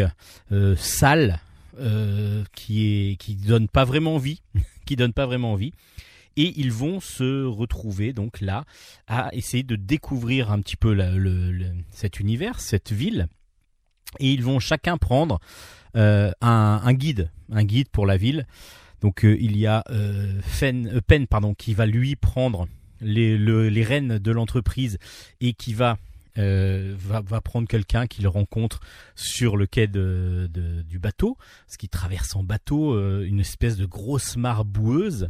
sale, qui est qui donne pas vraiment envie, (laughs) qui donne pas vraiment envie. Et ils vont se retrouver donc là à essayer de découvrir un petit peu le- cet univers, cette ville. Et ils vont chacun prendre un, guide, un guide pour la ville. Donc il y a Fen- Penn pardon, qui va lui prendre les, le- les rênes de l'entreprise et qui va, euh, va, va prendre quelqu'un qu'il rencontre sur le quai du bateau, ce qui traverse en bateau euh, une espèce de grosse mare boueuse.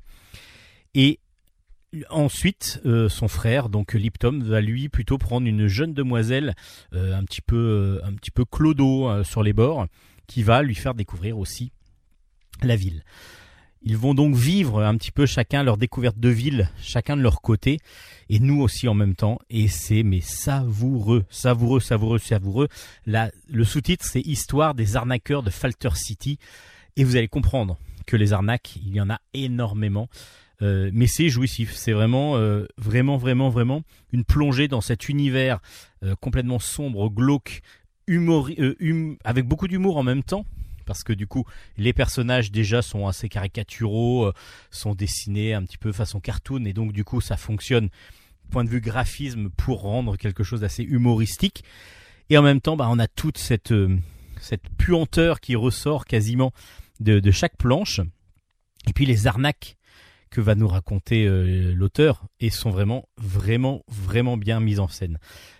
Et ensuite, euh, son frère, donc Lipton, va lui plutôt prendre une jeune demoiselle un petit peu, un petit peu clodo sur les bords, qui va lui faire découvrir aussi la ville. Ils vont donc vivre un petit peu chacun leur découverte de ville, chacun de leur côté, et nous aussi en même temps. Et c'est mais savoureux, savoureux, savoureux, savoureux. La, le sous-titre c'est Histoire des arnaqueurs de Falter City. Et vous allez comprendre que les arnaques, il y en a énormément. Euh, mais c'est jouissif, c'est vraiment, euh, vraiment, vraiment, vraiment une plongée dans cet univers euh, complètement sombre, glauque, hum- avec beaucoup d'humour en même temps, parce que du coup, les personnages déjà sont assez caricaturaux, euh, sont dessinés un petit peu façon cartoon, et donc du coup, ça fonctionne point de vue graphisme pour rendre quelque chose d'assez humoristique. Et en même temps, bah, on a toute cette, euh, cette puanteur qui ressort quasiment de, chaque planche. Et puis les arnaques que va nous raconter euh, l'auteur et sont vraiment, vraiment, vraiment bien mises en scène.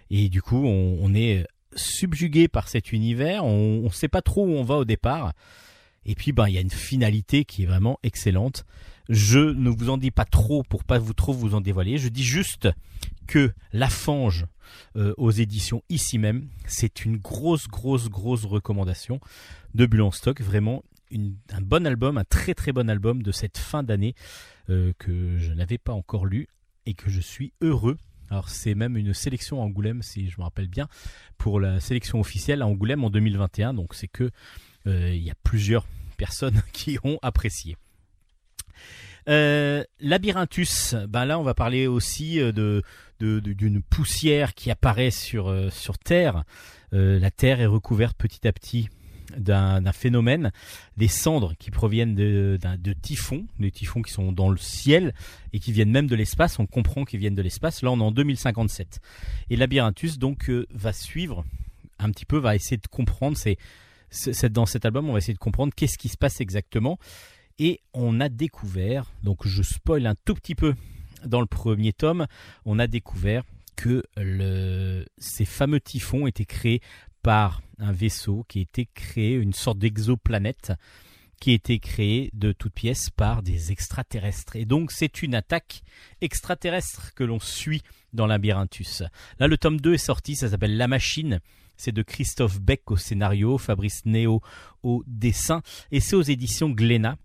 Et du coup, on est subjugué par cet univers. On ne sait pas trop où on va au départ. Et puis, ben, il y a une finalité qui est vraiment excellente. Je ne vous en dis pas trop pour pas vous trop vous en dévoiler. Je dis juste que La Fange euh, aux éditions ici même, c'est une grosse, grosse, grosse recommandation de Bulle stock. Vraiment un bon album, un très très bon album de cette fin d'année euh, que je n'avais pas encore lu et que je suis heureux. Alors c'est même une sélection à Angoulême, si je me rappelle bien, pour la sélection officielle à Angoulême en 2021. Donc c'est que euh, il y a plusieurs personnes (laughs) qui ont apprécié. Euh, Labyrinthus, ben là on va parler aussi euh, d'une poussière qui apparaît sur Terre. La Terre est recouverte petit à petit d'un phénomène, des cendres qui proviennent de, typhons, des typhons qui sont dans le ciel et qui viennent même de l'espace. On comprend qu'ils viennent de l'espace. Là, on est en 2057. Et Labyrinthus donc euh, va suivre un petit peu, va essayer de comprendre. C'est dans cet album, on va essayer de comprendre qu'est-ce qui se passe exactement. Et on a découvert, donc je spoil un tout petit peu dans le premier tome, on a découvert que ces fameux typhons étaient créés par un vaisseau qui a été créé, une sorte d'exoplanète qui a été créée de toutes pièces par des extraterrestres. Et donc c'est une attaque extraterrestre que l'on suit dans Labyrinthus. Là le tome 2 est sorti, ça s'appelle La Machine. C'est de Christophe Beck au scénario, Fabrice Néo au dessin, et c'est aux éditions Glénat.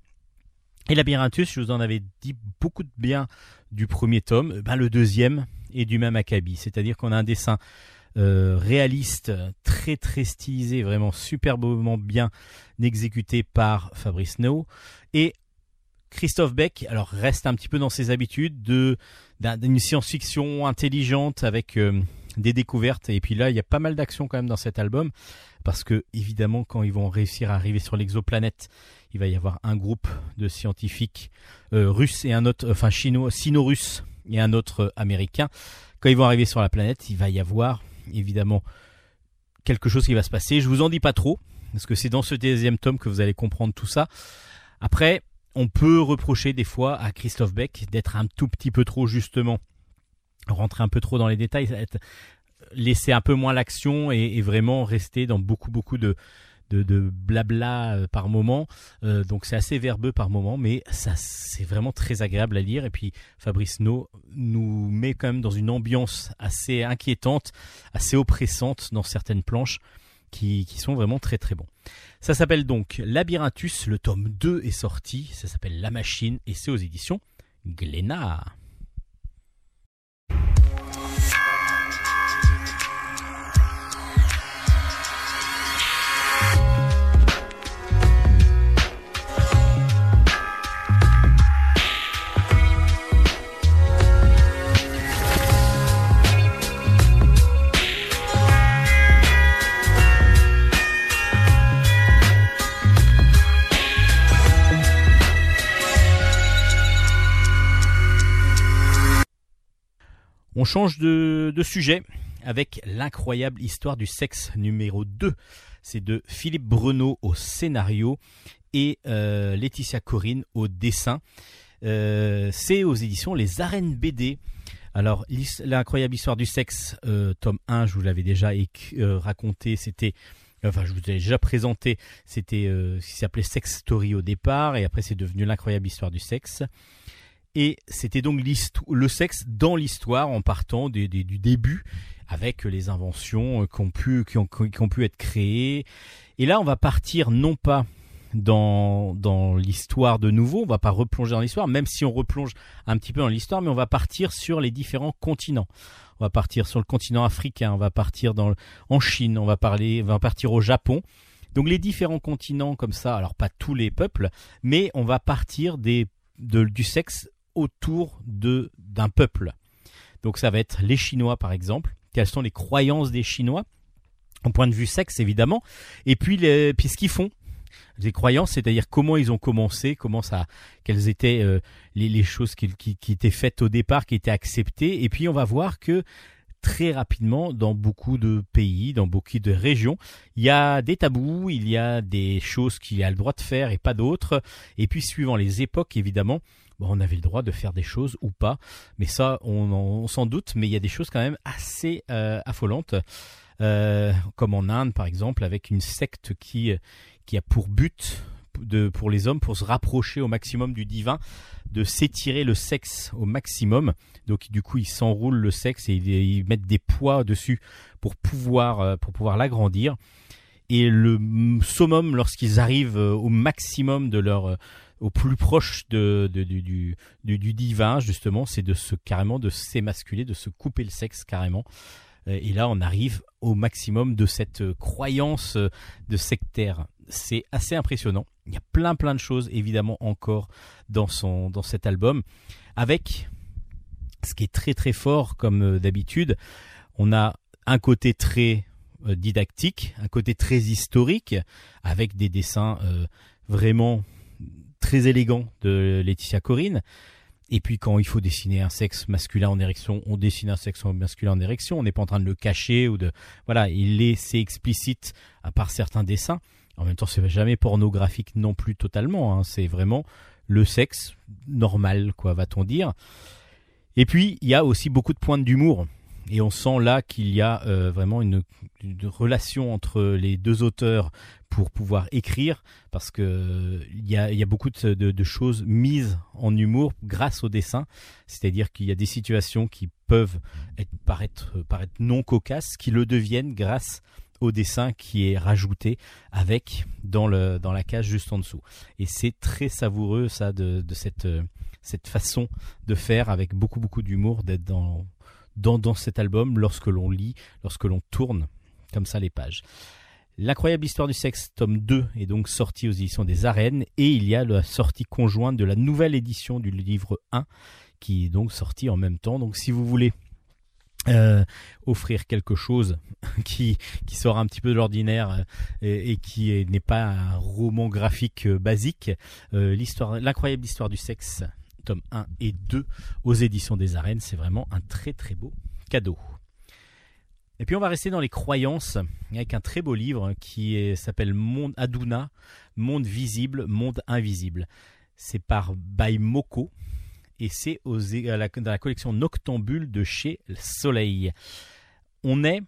Et Labyrinthus, je vous en avais dit beaucoup de bien du premier tome, ben le deuxième est du même acabit, c'est-à-dire qu'on a un dessin euh, réaliste, très très stylisé, vraiment superbement bien exécuté par Fabrice No et Christophe Beck, alors reste un petit peu dans ses habitudes de d'un- d'une science-fiction intelligente avec euh, des découvertes. Et puis là il y a pas mal d'action quand même dans cet album. Parce que évidemment quand ils vont réussir à arriver sur l'exoplanète il va y avoir un groupe de scientifiques euh, russes et un autre enfin chinois sino-russe et un autre américain. Quand ils vont arriver sur la planète il va y avoir évidemment quelque chose qui va se passer. Je vous en dis pas trop parce que c'est dans ce deuxième tome que vous allez comprendre tout ça. Après on peut reprocher des fois à Christophe Beck d'être un tout petit peu trop justement rentrer un peu trop dans les détails, laisser un peu moins l'action et vraiment rester dans beaucoup beaucoup de de, de blabla euh, par moment. Euh, donc c'est assez verbeux par moment, mais ça c'est vraiment très agréable à lire. Et puis Fabrice No nous met quand même dans une ambiance assez inquiétante, assez oppressante dans certaines planches qui, sont vraiment très très bons. Ça s'appelle donc Labyrinthus, le tome 2 est sorti, ça s'appelle La Machine et c'est aux éditions Glénat. On change de, sujet avec l'incroyable histoire du sexe numéro 2. C'est de Philippe Breneau au scénario et euh, Laetitia Corinne au dessin. Euh, c'est aux éditions Les Arènes BD. Alors, l'incroyable histoire du sexe, euh, tome 1, je vous l'avais déjà raconté, c'était, enfin, je vous l'avais déjà présenté, c'était ce qui s'appelait Sex Story au départ, et après c'est devenu l'incroyable histoire du sexe. Et c'était donc le sexe dans l'histoire en partant des- des- du début avec les inventions euh, qui ont, pu, qui, ont, qui ont pu être créées. Et là, on va partir non pas dans, dans l'histoire de nouveau, on va pas replonger dans l'histoire, même si on replonge un petit peu dans l'histoire, mais on va partir sur les différents continents. On va partir sur le continent africain, on va partir dans, en Chine, on va, parler, on va partir au Japon. Donc les différents continents comme ça, alors pas tous les peuples, mais on va partir des, de- du sexe autour de d'un peuple. Donc ça va être les Chinois par exemple. Quelles sont les croyances des Chinois? Au point de vue sexe évidemment, et puis, les, puis ce qu'ils font. Les croyances, c'est-à-dire comment ils ont commencé, comment ça, quelles étaient euh, les, choses qui, qui, qui étaient faites au départ, qui étaient acceptées, et puis on va voir que très rapidement, dans beaucoup de pays, dans beaucoup de régions, il y a des tabous, il y a des choses qu'il a le droit de faire et pas d'autres, et puis suivant les époques, évidemment, bon, on avait le droit de faire des choses ou pas, mais ça, on, en- on s'en doute, mais il y a des choses quand même assez euh, affolantes, euh, comme en Inde par exemple, avec une secte qui, qui a pour but de, pour les hommes, pour se rapprocher au maximum du divin, de s'étirer le sexe au maximum. Donc du coup, ils s'enroulent le sexe et ils, ils mettent des poids dessus pour pouvoir, euh, pour pouvoir l'agrandir. Et le mm, summum, lorsqu'ils arrivent au maximum de leur, au plus proche du, divin, justement, c'est de se carrément de s'émasculer, de se couper le sexe carrément. Euh, Et là, on arrive au maximum de cette euh, croyance euh, de sectaire. C'est assez impressionnant. Il y a plein plein de choses évidemment encore dans son dans cet album avec ce qui est très très fort comme d'habitude, on a un côté très didactique, un côté très historique avec des dessins vraiment très élégants de Laetitia Corinne. Et puis quand il faut dessiner un sexe masculin en érection, on dessine un sexe masculin en érection. On n'est pas en train de le cacher ou de voilà, il est c'est explicite à part certains dessins. En même temps, c'est jamais pornographique non plus totalement. hein. C'est vraiment le sexe normal, quoi, va-t-on dire. Et puis il y a aussi beaucoup de pointes d'humour. Et on sent là qu'il y a euh, vraiment une relation entre les deux auteurs pour pouvoir écrire, parce que euh, il y a, beaucoup de, choses mises en humour grâce au dessin. C'est-à-dire qu'il y a des situations qui peuvent être, paraître, paraître non cocasses, qui le deviennent grâce au dessin qui est rajouté avec dans, le, dans la case juste en dessous. Et c'est très savoureux ça de, de cette, euh, cette façon de faire avec beaucoup beaucoup d'humour d'être dans, dans, dans cet album lorsque l'on lit, lorsque l'on tourne comme ça les pages. L'incroyable histoire du sexe, tome 2, est donc sorti aux éditions des arènes et il y a la sortie conjointe de la nouvelle édition du livre 1 qui est donc sorti en même temps. Donc si vous voulez euh, offrir quelque chose (laughs) qui, qui sort un petit peu de l'ordinaire euh, et, qui est- n'est pas un roman graphique euh, basique, l'incroyable histoire du sexe, tome 1 et 2 aux éditions des arènes, c'est vraiment un très très beau cadeau. Et puis on va rester dans les croyances avec un très beau livre qui s'appelle Monde Aduna, Monde visible, Monde invisible. C'est par Baimoko et c'est dans la collection Noctambule de chez Soleil. On est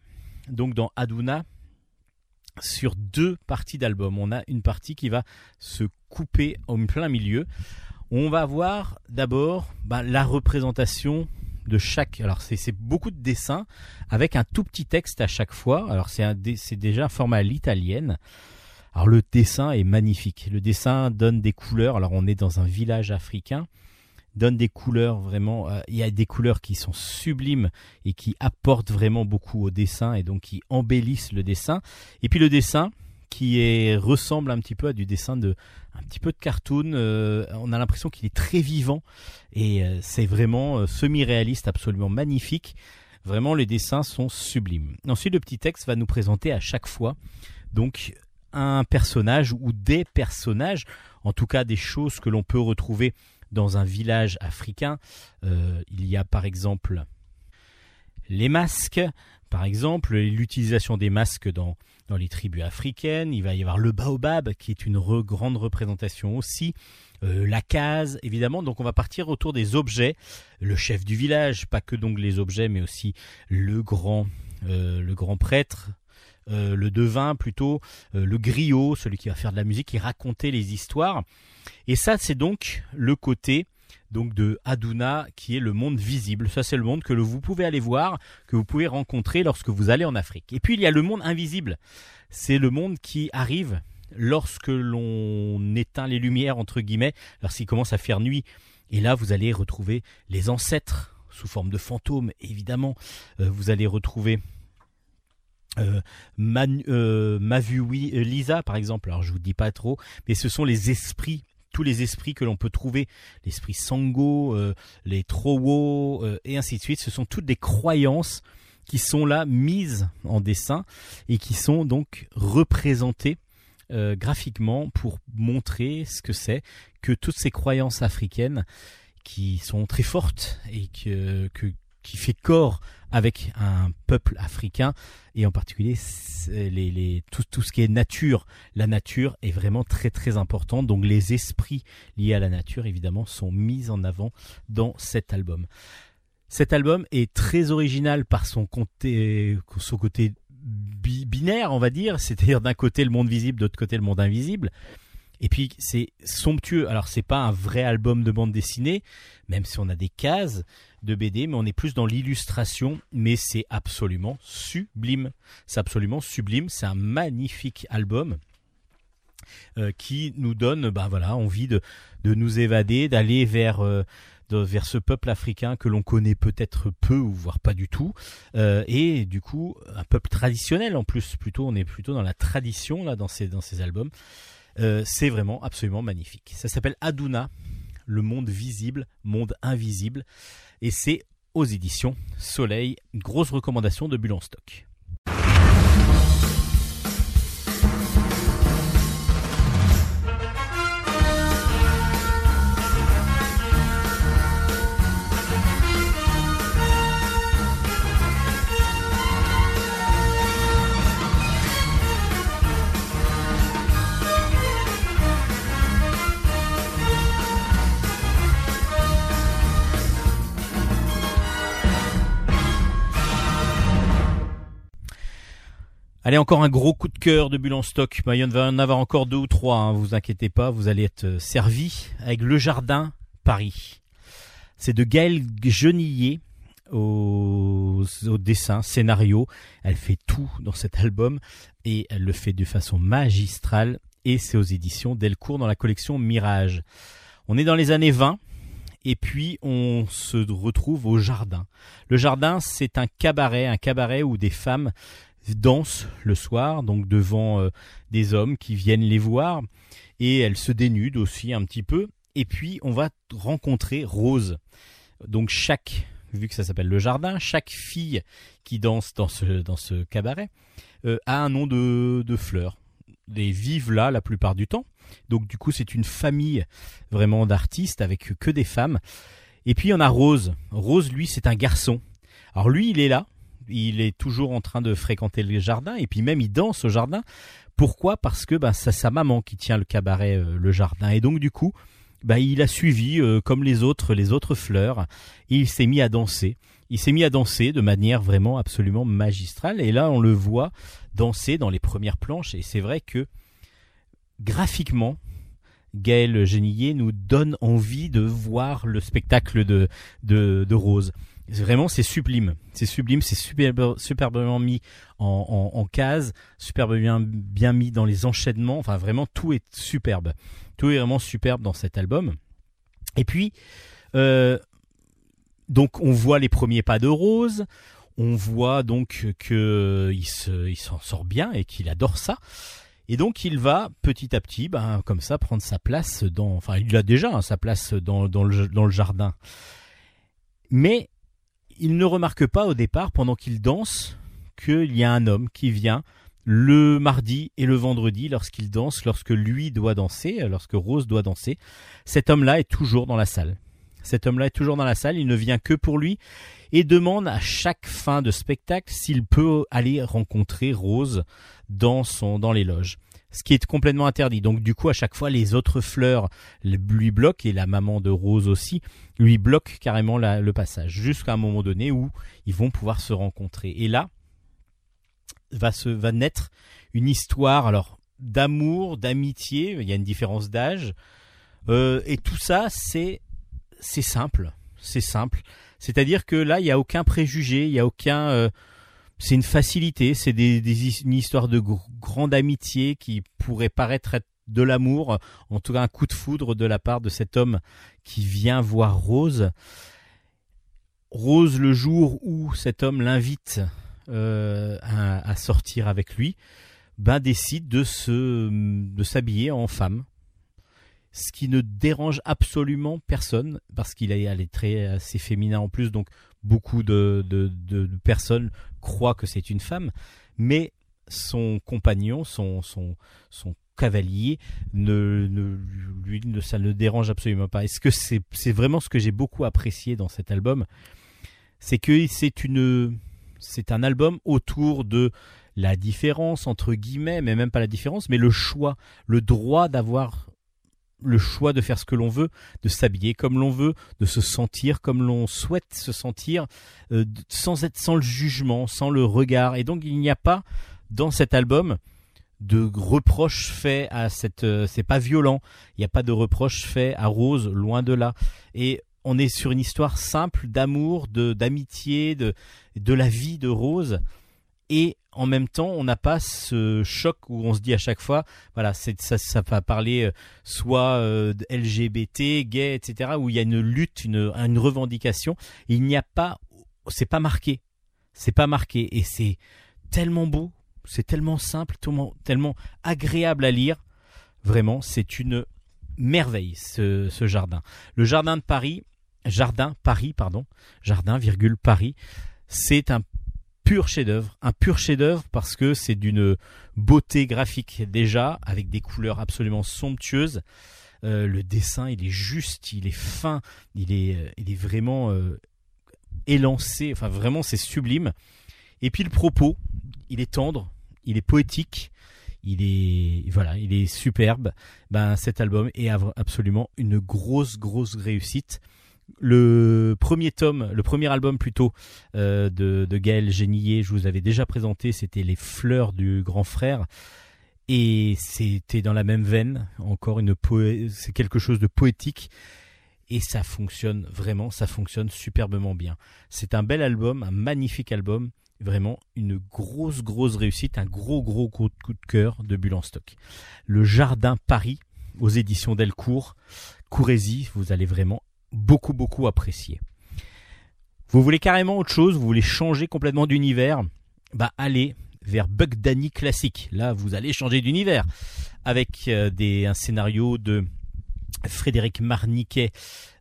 donc dans Aduna sur deux parties d'album. On a une partie qui va se couper en plein milieu. On va voir d'abord bah, la représentation de chaque. Alors c'est beaucoup de dessins avec un tout petit texte à chaque fois. Alors c'est déjà un format à l'italienne. Alors le dessin est magnifique. Le dessin donne des couleurs. Alors on est dans un village africain donne des couleurs vraiment euh, il y a des couleurs qui sont sublimes et qui apportent vraiment beaucoup au dessin et donc qui embellissent le dessin et puis le dessin qui est ressemble un petit peu à du dessin de un petit peu de cartoon euh, on a l'impression qu'il est très vivant et euh, c'est vraiment euh, semi-réaliste absolument magnifique. Vraiment les dessins sont sublimes. Ensuite le petit texte va nous présenter à chaque fois donc un personnage ou des personnages en tout cas des choses que l'on peut retrouver dans un village africain. Il y a par exemple les masques, par exemple, l'utilisation des masques dans, dans les tribus africaines. Il va y avoir le baobab, qui est une grande représentation aussi. Euh, la case, évidemment. Donc on va partir autour des objets. Le chef du village, pas que donc les objets, mais aussi le grand, euh, le grand prêtre. euh, le devin plutôt, le griot, celui qui va faire de la musique et raconter les histoires. Et ça, c'est donc le côté donc de Aduna qui est le monde visible. Ça, c'est le monde que vous pouvez aller voir, que vous pouvez rencontrer lorsque vous allez en Afrique. Et puis, il y a le monde invisible. C'est le monde qui arrive lorsque l'on éteint les lumières, entre guillemets, lorsqu'il commence à faire nuit. Et là, vous allez retrouver les ancêtres sous forme de fantômes, évidemment. Euh, vous allez retrouver euh, euh, euh, Lisa par exemple. Alors je vous dis pas trop, mais ce sont les esprits, tous les esprits que l'on peut trouver, l'esprit Sango, euh, les Trowo euh, et ainsi de suite. Ce sont toutes des croyances qui sont là mises en dessin et qui sont donc représentées euh, graphiquement pour montrer ce que c'est que toutes ces croyances africaines qui sont très fortes et que, que- qui fait corps avec un peuple africain et en particulier tout, ce qui est nature. La nature est vraiment très très importante, donc les esprits liés à la nature évidemment sont mis en avant dans cet album. Cet album est très original par son côté, binaire, on va dire, (laughs) c'est-à-dire d'un côté le monde visible, d'autre côté le monde invisible. Et puis c'est somptueux. Alors c'est pas un vrai album de bande dessinée, même si on a des cases de BD, mais on est plus dans l'illustration. Mais c'est absolument sublime. C'est absolument sublime. C'est un magnifique album euh, qui nous donne, ben voilà, envie de de nous évader, d'aller vers euh, vers ce peuple africain que l'on connaît peut-être peu ou voire pas du tout, Euh, et du coup un peuple traditionnel en plus. Plutôt, on est plutôt dans la tradition là dans ces dans ces albums. C'est vraiment absolument magnifique. Ça s'appelle Aduna, le monde visible, monde invisible, et c'est aux éditions Soleil. Grosse recommandation de Bulle. Allez, encore un gros coup de cœur de Bulle en stock. Il y en va en avoir encore deux ou trois, hein, vous inquiétez pas, vous allez être euh, servi avec Le Jardin Paris. C'est de Gaëlle Genillet au, au dessin, scénario. Elle fait tout dans cet album et elle le fait de façon magistrale et c'est aux éditions Delcourt dans la collection Mirage. On est dans les années 20 et puis on se retrouve au jardin. Le jardin, c'est un cabaret, un cabaret où des femmes dansent le soir, donc devant euh, des hommes qui viennent les voir, et elles se dénudent aussi un petit peu. Et puis on va rencontrer Rose. Donc chaque, vu que ça s'appelle le jardin, chaque fille qui danse dans ce, dans ce cabaret euh, a un nom de, de fleur. Des vivent là la plupart du temps. Donc du coup c'est une famille vraiment d'artistes avec que des femmes. Et puis on a Rose. Rose lui c'est un garçon. Alors lui il est là, il est toujours en train de fréquenter le jardin et puis même il danse au jardin. Pourquoi? Parce que bah, c'est sa maman qui tient le cabaret, euh, le jardin. Et donc du coup, bah, il a suivi euh, comme les autres, les autres fleurs. Et il s'est mis à danser. Il s'est mis à danser de manière vraiment absolument magistrale. Et là, on le voit danser dans les premières planches. Et c'est vrai que graphiquement, Gaël Genillet nous donne envie de voir le spectacle de, de Rose. Vraiment, c'est sublime. C'est sublime, c'est superbe, superbement mis en, en, case, superbe bien, mis dans les enchaînements. Enfin, vraiment, tout est superbe. Tout est vraiment superbe dans cet album. Et puis, euh, donc, on voit les premiers pas de Rose. On voit donc que il se, il s'en sort bien et qu'il adore ça. Et donc il va petit à petit, ben, comme ça, prendre sa place dans. Enfin, il a déjà hein, sa place dans, dans, le, dans le jardin. Mais il ne remarque pas au départ, pendant qu'il danse, qu'il y a un homme qui vient le mardi et le vendredi lorsqu'il danse, lorsque lui doit danser, lorsque Rose doit danser. Cet homme-là est toujours dans la salle. Cet homme-là est toujours dans la salle, il ne vient que pour lui et demande à chaque fin de spectacle s'il peut aller rencontrer Rose dans son dans les loges. Ce qui est complètement interdit. Donc du coup, à chaque fois, les autres fleurs lui bloquent et la maman de Rose aussi lui bloque carrément le passage jusqu'à un moment donné où ils vont pouvoir se rencontrer. Et là va se va naître une histoire alors d'amour, d'amitié. Il y a une différence d'âge Euh, et tout ça, c'est c'est simple, c'est simple. C'est-à-dire que là, il y a aucun préjugé, il y a aucun euh, c'est une facilité, c'est une histoire de gr- grande amitié qui pourrait paraître être de l'amour, en tout cas un coup de foudre de la part de cet homme qui vient voir Rose. Rose, le jour où cet homme l'invite euh, à, sortir avec lui, ben décide de se de s'habiller en femme. Ce qui ne dérange absolument personne parce qu'il a très assez féminin en plus, donc beaucoup de, de- de personnes croient que c'est une femme, mais son compagnon, son son cavalier, ne, ne lui ne, ça ne dérange absolument pas. Est-ce que c'est c'est vraiment ce que j'ai beaucoup apprécié dans cet album, c'est que c'est une c'est un album autour de la différence entre guillemets, mais même pas la différence, mais le choix, le droit d'avoir le choix de faire ce que l'on veut, de s'habiller comme l'on veut, de se sentir comme l'on souhaite se sentir, euh, sans être sans le jugement, sans le regard. Et donc il n'y a pas dans cet album de reproches faits à cette. euh, c'est pas violent. Il n'y a pas de reproches faits à Rose, loin de là. Et on est sur une histoire simple d'amour, de d'amitié, de de la vie de Rose. Et en même temps, on n'a pas ce choc où on se dit à chaque fois, voilà, ça, ça va parler euh, soit euh, LGBT, gay, etc., où il y a une lutte, une, revendication. Il n'y a pas, c'est pas marqué, c'est pas marqué, et c'est tellement beau, c'est tellement simple, tellement, agréable à lire. Vraiment, c'est une merveille ce jardin. Le jardin de Paris, jardin Paris, pardon, jardin virgule Paris, c'est un pur chef-d'œuvre, un pur chef-d'œuvre parce que c'est d'une beauté graphique déjà avec des couleurs absolument somptueuses. Euh, le dessin, il est juste, il est fin, il est, euh, il est vraiment euh, élancé. Enfin, vraiment, c'est sublime. Et puis le propos, il est tendre, il est poétique, il est voilà, il est superbe. Ben cet album est absolument une grosse grosse réussite. Le premier tome, le premier album plutôt euh, de, Gaël Génillet, je vous avais déjà présenté, c'était Les Fleurs du Grand Frère. Et c'était dans la même veine, encore une c'est quelque chose de poétique. Et ça fonctionne vraiment, ça fonctionne superbement bien. C'est un bel album, un magnifique album, vraiment une grosse, grosse réussite, un gros, gros de, coup de cœur de Bulle en stock. Le Jardin Paris, aux éditions Delcourt, courez-y, vous allez vraiment beaucoup, beaucoup apprécier. Vous voulez carrément autre chose, vous voulez changer complètement d'univers, bah allez vers Buck Danny classique. Là, vous allez changer d'univers avec euh, des, un scénario de Frédéric Marniquet,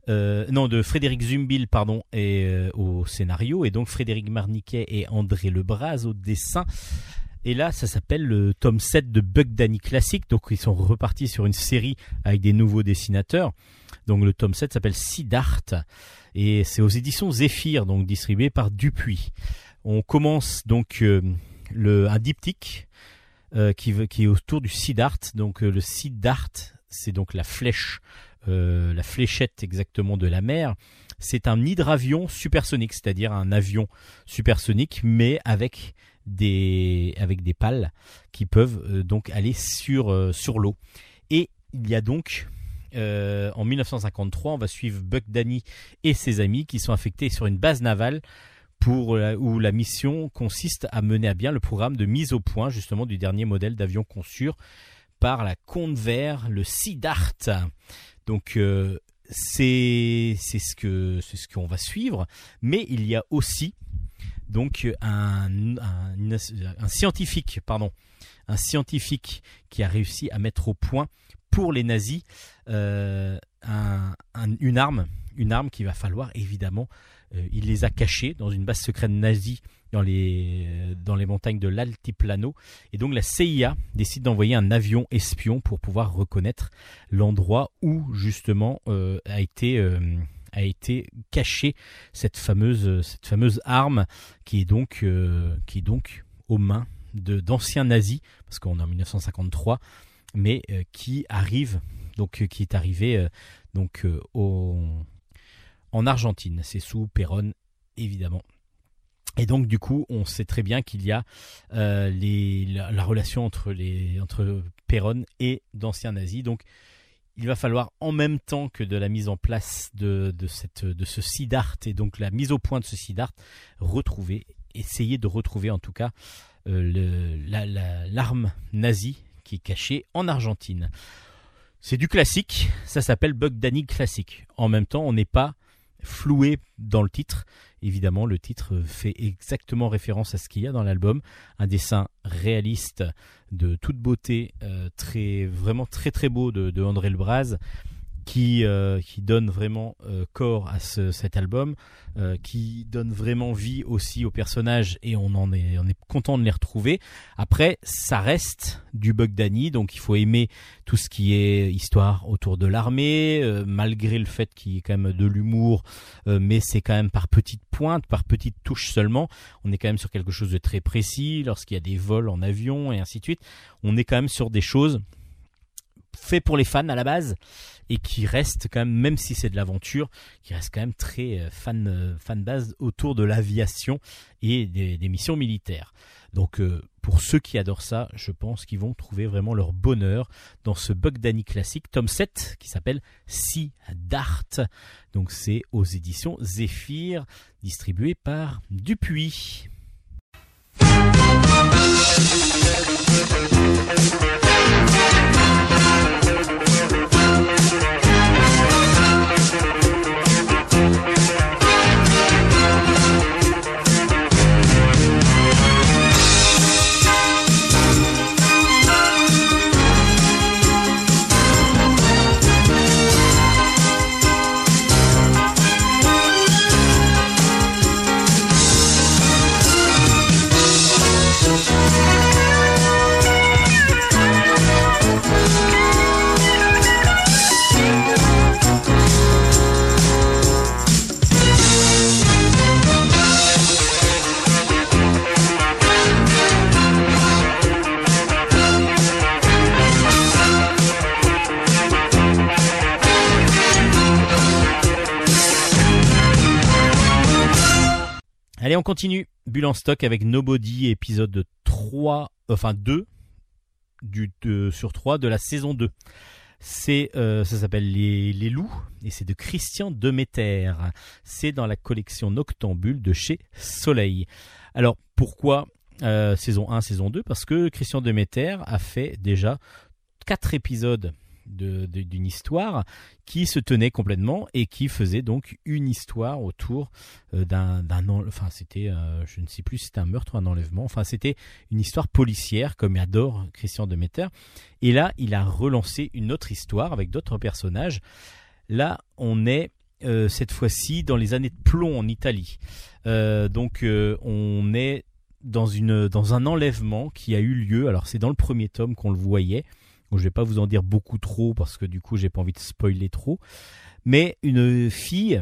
euh, non de Frédéric Zumbil pardon, et, euh, au scénario et donc Frédéric Marniquet et André Lebras au dessin. Et là, ça s'appelle le tome 7 de Buck Danny classique. Donc ils sont repartis sur une série avec des nouveaux dessinateurs. Donc le tome 7 s'appelle Siddharth et c'est aux éditions Zéphyr, donc distribué par Dupuis. On commence donc euh, le, un diptyque euh, qui est autour du Siddharth. Donc euh, le Siddharth, c'est donc la flèche, euh, la fléchette exactement de la mer. C'est un hydravion supersonique, c'est-à-dire un avion supersonique, mais avec des avec des pales qui peuvent euh, donc aller sur euh, sur l'eau. Et il y a donc euh, en 1953, on va suivre Buck Danny et ses amis qui sont affectés sur une base navale pour où la mission consiste à mener à bien le programme de mise au point justement du dernier modèle d'avion conçu par la Convair, le Siddharth. Donc euh, c'est ce que c'est ce qu'on va suivre, mais il y a aussi donc un, scientifique pardon un scientifique qui a réussi à mettre au point pour les nazis euh, un- un- une arme une arme qu'il va falloir évidemment euh, il les a cachés dans une base secrète nazie dans les, dans les montagnes de l'Altiplano. Et donc la CIA décide d'envoyer un avion espion pour pouvoir reconnaître l'endroit où justement euh, a été... a été cachée cette fameuse cette fameuse arme qui est donc euh, qui est donc aux mains d'anciens nazis parce qu'on est en 1953 mais euh, qui arrive donc euh, qui est arrivé donc au en Argentine. C'est sous Perón, évidemment. Et donc, du coup, on sait très bien qu'il y a les, la, la relation entre, les, entre Perón et d'anciens nazis. Donc, il va falloir, en même temps que de la mise en place de, de, cette, de ce Siddharth et donc la mise au point de ce Siddharth, retrouver, essayer de retrouver en tout cas euh, l'arme nazie qui est cachée en Argentine. C'est du classique, ça s'appelle Bug Danny classique. En même temps, on n'est pas floué dans le titre évidemment, le titre fait exactement référence à ce qu'il y a dans l'album, un dessin réaliste de toute beauté, euh, très vraiment très très beau de, de André Lebras qui, euh, qui donne vraiment euh, corps à ce, cet album, euh, qui donne vraiment vie aussi aux personnages et on en est, on est content de les retrouver. Après, ça reste du Bug Danny, donc il faut aimer tout ce qui est histoire autour de l'armée, euh, malgré le fait qu'il y ait quand même de l'humour, euh, mais c'est quand même par petites pointes, par petites touches seulement. On est quand même sur quelque chose de très précis, lorsqu'il y a des vols en avion et ainsi de suite. On est quand même sur des choses faites pour les fans à la base et qui reste quand même, même si c'est de l'aventure, qui reste quand même très euh, fan, euh, fan base autour de l'aviation et des, missions militaires. Donc euh, pour ceux qui adorent ça, je pense qu'ils vont trouver vraiment leur bonheur dans ce Bug Danny classique, tome 7, qui s'appelle Sea Dart. Donc c'est aux éditions Zephyr, distribué par Dupuis. Allez, on continue. Bulle en stock avec Nobody, épisode 3, enfin 2, du, de- sur 3 de la saison 2. C'est, euh, ça s'appelle les, loups et c'est de Christian Demeter. C'est dans la collection Noctambule de chez Soleil. Alors pourquoi euh, saison 1, saison 2 Parce que Christian Demeter a fait déjà 4 épisodes de- de- d'une histoire qui se tenait complètement et qui faisait donc une histoire autour euh, d'un d'un en- enfin c'était euh, je ne sais plus si c'était un meurtre ou un enlèvement. Enfin c'était une histoire policière comme adore Christian Demeter et là il a relancé une autre histoire avec d'autres personnages. Là on est euh, cette fois-ci dans les années de plomb en Italie. Donc on est dans une dans un enlèvement qui a eu lieu. Alors c'est dans le premier tome qu'on le voyait Bon, je vais pas vous en dire beaucoup trop parce que du coup j'ai pas envie de spoiler trop. Mais une fille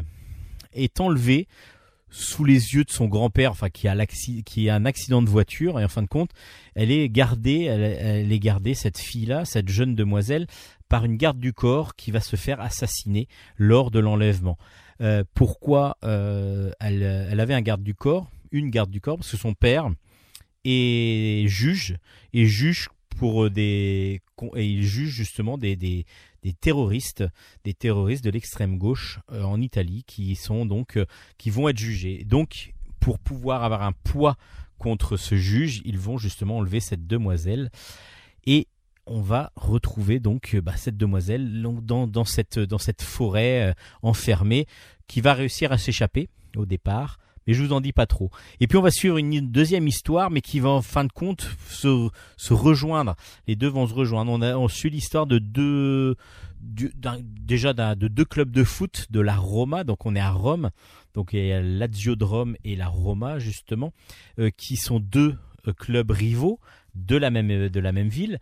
est enlevée sous les yeux de son grand-père, enfin qui a, qui a un accident de voiture, et en fin de compte, elle est gardée, elle est gardée cette fille-là, cette jeune demoiselle, par une garde du corps qui va se faire assassiner lors de l'enlèvement. Euh, pourquoi euh, elle, elle avait un garde du corps, une garde du corps, parce que son père est juge et juge pour des et il juge justement des, des, des terroristes des terroristes de l'extrême gauche euh, en Italie qui sont donc euh, qui vont être jugés. Donc pour pouvoir avoir un poids contre ce juge, ils vont justement enlever cette demoiselle et on va retrouver donc euh, bah, cette demoiselle dans, dans cette dans cette forêt euh, enfermée qui va réussir à s'échapper au départ. Mais je vous en dis pas trop. Et puis on va suivre une deuxième histoire, mais qui va en fin de compte se, se rejoindre. Les deux vont se rejoindre. On a on suit l'histoire de deux, du- déjà de deux clubs de foot de la Roma. Donc on est à Rome. Donc il y a Lazio de Rome et la Roma justement, euh, qui sont deux euh, clubs rivaux de la même euh, de la même ville.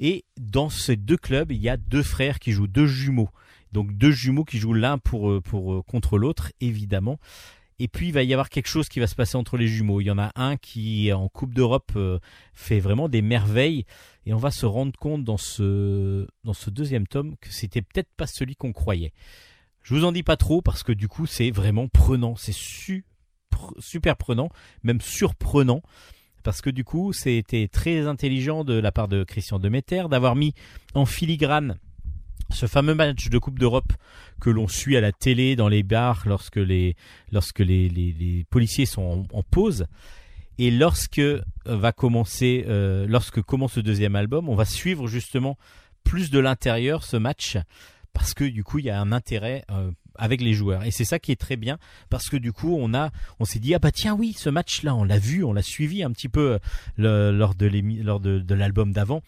Et dans ces deux clubs, il y a deux frères qui jouent, deux jumeaux. Donc deux jumeaux qui jouent l'un pour euh, pour contre l'autre, évidemment. Et puis il va y avoir quelque chose qui va se passer entre les jumeaux. Il y en a un qui en Coupe d'Europe euh, fait vraiment des merveilles et on va se rendre compte dans ce deuxième tome que c'était peut-être pas celui qu'on croyait. Je vous en dis pas trop parce que du coup c'est vraiment prenant, c'est su- pr- super prenant, même surprenant parce que du coup c'était très intelligent de la part de Christian Demeter d'avoir mis en filigrane ce fameux match de Coupe d'Europe que l'on suit à la télé dans les bars lorsque les lorsque les, les, policiers sont en, pause et lorsque va commencer euh, lorsque commence le deuxième album on va suivre justement plus de l'intérieur ce match parce que du coup il y a un intérêt euh, avec les joueurs. Et c'est ça qui est très bien parce que du coup, on a, on s'est dit ah bah tiens oui, ce match-là, on l'a vu, on l'a suivi un petit peu euh, lors de, de l'album d'avant.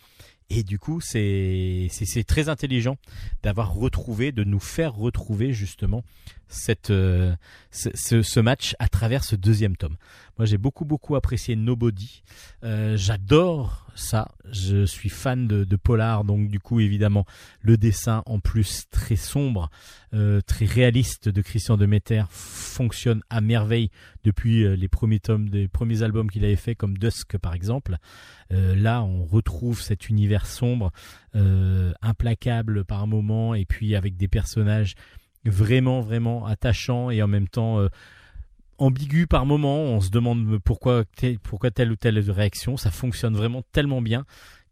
Et du coup, c'est très intelligent d'avoir retrouvé, de nous faire retrouver justement cette euh, ce, ce, ce match à travers ce deuxième tome. Moi, j'ai beaucoup beaucoup apprécié Nobody. Euh, J'adore ça. Je suis fan de, polar, donc du coup, évidemment, le dessin en plus très sombre, euh, très réaliste de Christian Demeter fonctionne à merveille depuis euh, les premiers tomes des premiers albums qu'il avait fait, comme Dusk par exemple. Euh, là, on retrouve cet univers sombre, implacable par moment, et puis avec des personnages vraiment vraiment attachants et en même temps ambigu par moment. On se demande pourquoi te- pourquoi telle ou telle réaction. Ça fonctionne vraiment tellement bien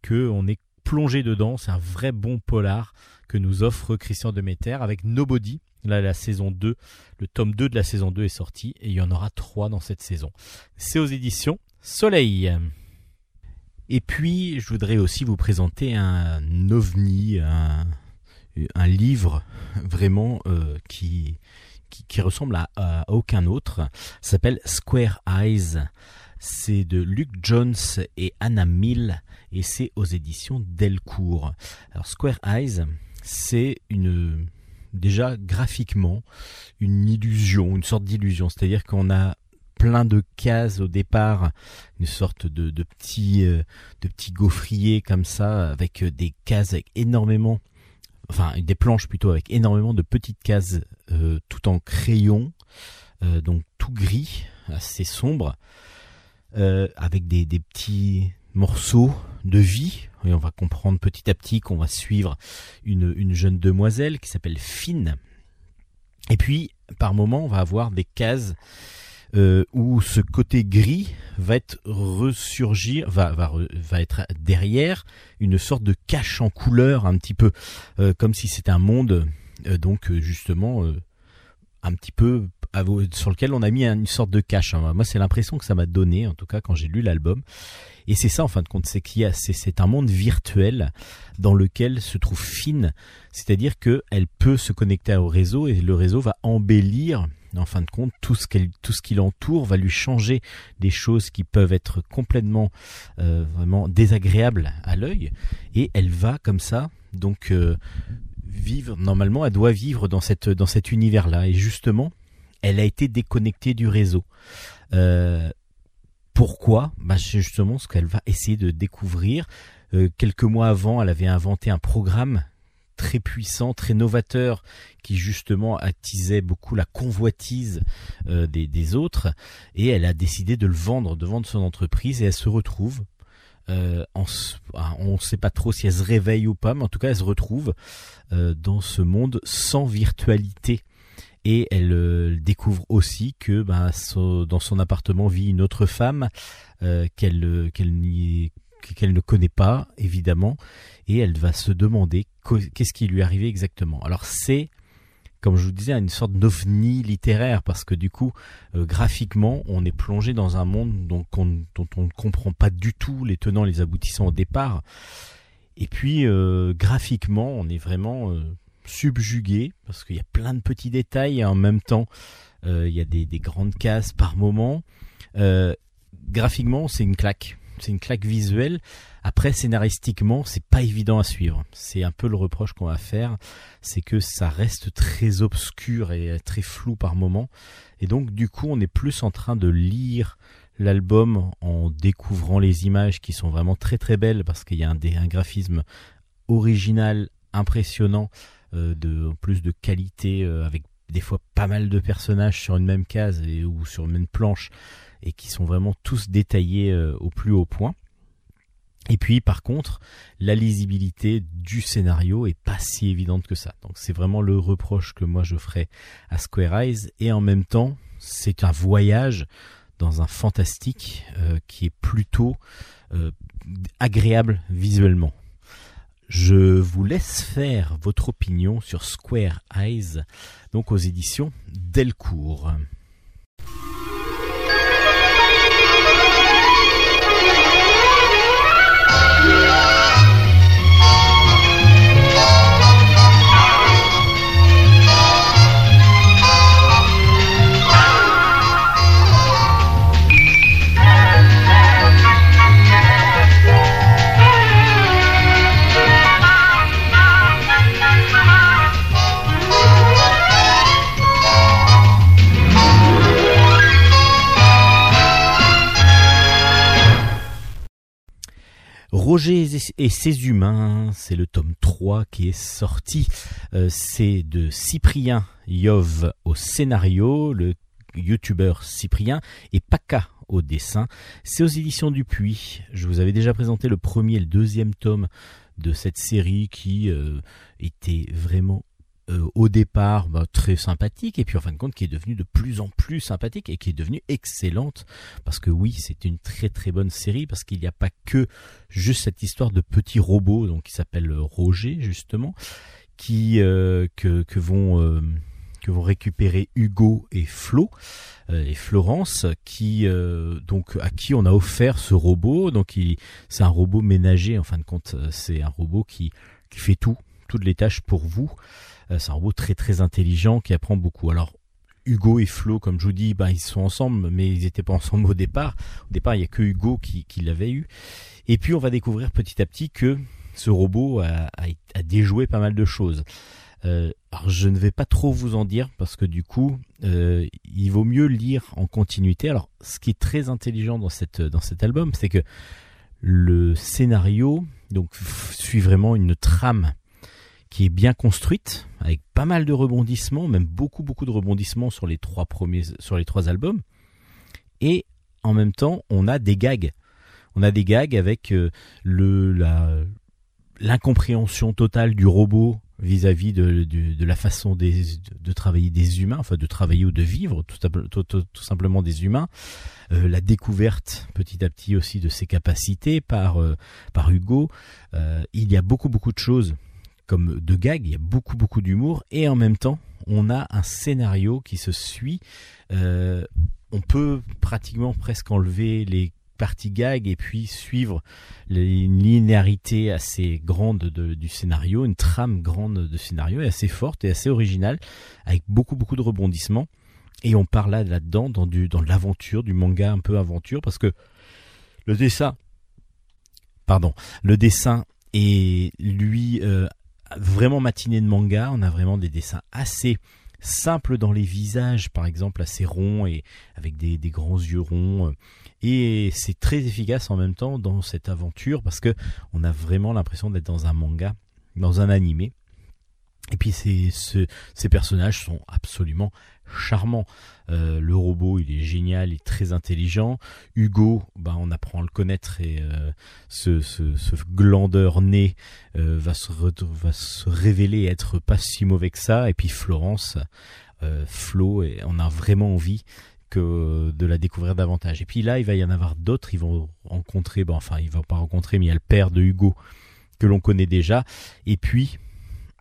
que on est plongé dedans. C'est un vrai bon polar que nous offre Christian Demeter avec Nobody. Là, la saison 2, le tome 2 de la saison 2 est sorti et il y en aura 3 dans cette saison. C'est aux éditions Soleil. Et puis, je voudrais aussi vous présenter un ovni, un, un livre vraiment euh, qui, qui, ressemble à, à aucun autre. S'appelle Square Eyes. C'est de Luke Jones et Anna Mill et c'est aux éditions Delcourt. Alors Square Eyes, c'est une déjà graphiquement une illusion, une sorte d'illusion, c'est-à-dire qu'on a plein de cases au départ, une sorte de, de petits euh, de petits gaufriers comme ça avec euh, des cases avec énormément enfin des planches plutôt avec énormément de petites cases euh, tout en crayon euh, donc tout gris assez sombre euh, avec des, petits morceaux de vie. Et on va comprendre petit à petit qu'on va suivre une, une jeune demoiselle qui s'appelle Finn. Et puis par moment on va avoir des cases euh, où ce côté gris va être ressurgir, va, va, va être derrière une sorte de cache en couleur, un petit peu euh, comme si c'était un monde, euh, donc euh, justement euh, un petit peu sur lequel on a mis un- une sorte de cache. hein. Moi, c'est l'impression que ça m'a donné, en tout cas quand j'ai lu l'album. Et c'est ça, en fin de compte, c'est qu'il y a, c'est, un monde virtuel dans lequel se trouve Finn, c'est-à-dire que elle peut se connecter au réseau et le réseau va embellir en fin de compte, tout ce, qui l'entoure va lui changer des choses qui peuvent être complètement euh, vraiment désagréables à l'œil. Et elle va comme ça, donc euh, vivre. Normalement, elle doit vivre dans cet univers-là. Et justement, elle a été déconnectée du réseau. Euh, pourquoi? Bah, C'est justement ce qu'elle va essayer de découvrir. Quelques mois avant, elle avait inventé un programme très puissant, très novateur, qui justement attisait beaucoup la convoitise euh, des, autres, et elle a décidé de le vendre, de vendre son entreprise, et elle se retrouve. Euh, ah, on ne sait pas trop si elle se réveille ou pas, mais en tout cas elle se retrouve euh, dans ce monde sans virtualité. Et elle découvre aussi que so- dans son appartement vit une autre femme qu'elle qu'elle n'y- qu'elle ne connaît pas, évidemment, et elle va se demander qu'est-ce qui lui est arrivé exactement. Alors c'est, comme je vous disais, une sorte d'ovni littéraire, parce que du coup, euh, graphiquement, on est plongé dans un monde dont, on, ne comprend pas du tout les tenants, les aboutissants au départ. Et puis, euh, graphiquement, on est vraiment euh, subjugué, parce qu'il y a plein de petits détails, et en même temps, il y a des, des grandes cases par moment. Graphiquement, c'est une claque. C'est une claque visuelle. Après, scénaristiquement, c'est pas évident à suivre. C'est un peu le reproche qu'on va faire, c'est que ça reste très obscur et très flou par moment. Et donc, du coup, on est plus en train de lire l'album en découvrant les images qui sont vraiment très très belles parce qu'il y a un, graphisme original, impressionnant, euh, de en plus de qualité, euh, avec des fois pas mal de personnages sur une même case ou sur une même planche et qui sont vraiment tous détaillés euh, au plus haut point. Et puis par contre, la lisibilité du scénario est pas si évidente que ça. Donc c'est vraiment le reproche que moi je ferais à Square Eyes et en même temps, c'est un voyage dans un fantastique euh, qui est plutôt euh, agréable visuellement. Je vous laisse faire votre opinion sur Square Eyes, donc aux éditions Delcourt. Roger et ses humains, c'est le tome 3 qui est sorti. Euh, c'est de Cyprien Yov au scénario, le youtubeur Cyprien, et Paca au dessin. C'est aux éditions du Puy. Je vous avais déjà présenté le premier et le deuxième tome de cette série qui euh, était vraiment euh, au départ bah, très sympathique et puis en fin de compte qui est devenue de plus en plus sympathique et qui est devenue excellente. Parce que oui c'est une très très bonne série parce qu'il n'y a pas que juste cette histoire de petits robots donc qui s'appelle Roger justement qui euh, que, que vont euh, que vont récupérer Hugo et Flo euh, et Florence qui euh, donc à qui on a offert ce robot. Donc c'est un robot ménager en fin de compte. Euh, c'est un robot qui qui fait tout toutes les tâches pour vous. euh, c'est un robot très très intelligent qui apprend beaucoup. Alors Hugo et Flo, comme je vous dis, ben, ils sont ensemble, mais ils n'étaient pas ensemble au départ. Au départ, il n'y a que Hugo qui, l'avait eu. Et puis on va découvrir petit à petit que ce robot a, déjoué pas mal de choses. Euh, alors je ne vais pas trop vous en dire parce que du coup, euh, il vaut mieux lire en continuité. Alors, ce qui est très intelligent dans cette dans cet album, c'est que le scénario donc suit vraiment une trame qui est bien construite avec pas mal de rebondissements, même beaucoup beaucoup de rebondissements sur les trois premiers sur les trois albums. Et en même temps, on a des gags. On a des gags avec euh, le l'incompréhension totale du robot vis-à-vis de, la façon de travailler des humains, enfin de travailler ou de vivre, tout, simple- tout- tout- tout simplement des humains. Euh, la découverte petit à petit aussi de ses capacités par, euh, par Hugo. Il y a beaucoup beaucoup de choses comme de gags, il y a beaucoup beaucoup d'humour et en même temps on a un scénario qui se suit. Euh, on peut pratiquement presque enlever les parties gags et puis suivre les- une linéarité assez grande de- du scénario, une trame grande de scénario et assez forte et assez originale avec beaucoup beaucoup de rebondissements. Et on part là là-dedans dans du dans l'aventure, du manga un peu aventure parce que le dessin, pardon, le dessin est lui euh, vraiment matiné de manga. On a vraiment des dessins assez simples dans les visages, par exemple assez ronds et avec des, des grands yeux ronds. Et c'est très efficace en même temps dans cette aventure parce que on a vraiment l'impression d'être dans un manga, dans un animé. Et puis ces, ce- ces personnages sont absolument charmants. Euh, le robot, il est génial, il est très intelligent. Hugo, ben, on apprend à le connaître et euh, ce, ce, ce glandeur né euh, va, se va se révéler être pas si mauvais que ça. Et puis Florence, euh, Flo, et on a vraiment envie que de la découvrir davantage. Et puis là, il va y en avoir d'autres. Ils vont rencontrer, ben, enfin, ils vont pas rencontrer, mais il y a le père de Hugo que l'on connaît déjà. Et puis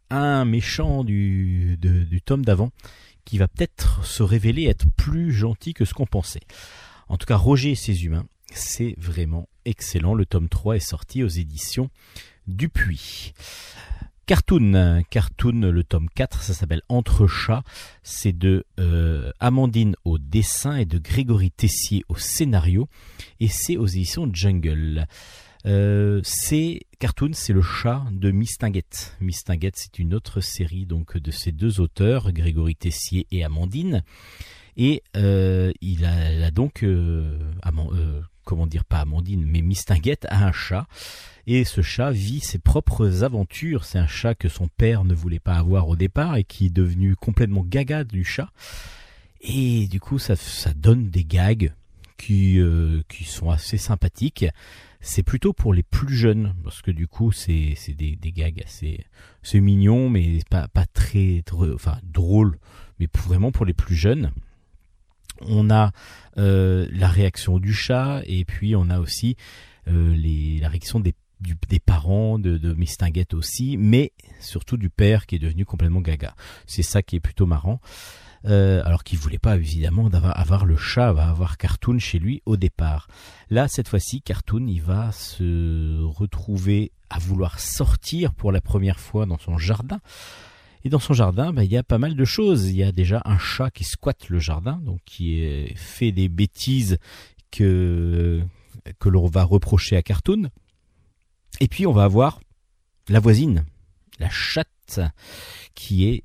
un méchant du, tome d'avant qui va peut-être se révéler être plus gentil que ce qu'on pensait. En tout cas, Roger et ses humains, c'est vraiment excellent. Le tome 3 est sorti aux éditions Dupuis. Cartoon, Cartoon, le tome 4, ça s'appelle Entre chats. C'est de euh, Amandine au dessin et de Grégory Tessier au scénario. Et c'est aux éditions Jungle. Euh, c'est Cartoon, c'est le chat de Mistinguette. Mistinguette, c'est une autre série donc de ces deux auteurs, Grégory Tessier et Amandine. Et euh, il, a, donc, euh, euh, comment dire, pas Amandine, mais Mistinguette a un chat. Et ce chat vit ses propres aventures. C'est un chat que son père ne voulait pas avoir au départ et qui est devenu complètement gaga du chat. Et du coup, ça, donne des gags qui sont assez sympathiques. C'est plutôt pour les plus jeunes, parce que du coup, c'est des, des gags assez, c'est mignon, mais pas, pas très, enfin, drôle, mais vraiment pour les plus jeunes. On a euh, la réaction du chat, et puis on a aussi euh, la réaction des parents de, de Mistinguette aussi, mais surtout du père qui est devenu complètement gaga. C'est ça qui est plutôt marrant. Euh, alors qu'il voulait pas évidemment avoir le chat, avoir Cartoon chez lui au départ. Là, cette fois-ci, Cartoon, il va se retrouver à vouloir sortir pour la première fois dans son jardin. Et dans son jardin, bah, il y a pas mal de choses. Il y a déjà un chat qui squatte le jardin, donc qui fait des bêtises que que l'on va reprocher à Cartoon. Et puis on va avoir la voisine, la chatte, qui est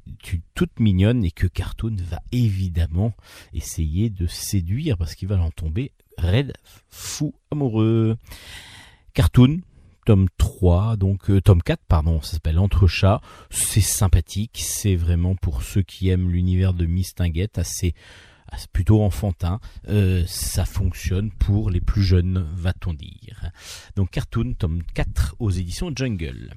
toute mignonne et que Cartoon va évidemment essayer de séduire parce qu'il va en tomber raide fou amoureux. Cartoon, tome 3, donc euh, tome 4, pardon, ça s'appelle Entrechat. C'est sympathique, c'est vraiment pour ceux qui aiment l'univers de Mistinguette, assez, assez plutôt enfantin. Euh, ça fonctionne pour les plus jeunes, va-t-on dire. Donc Cartoon, tome 4 aux éditions Jungle.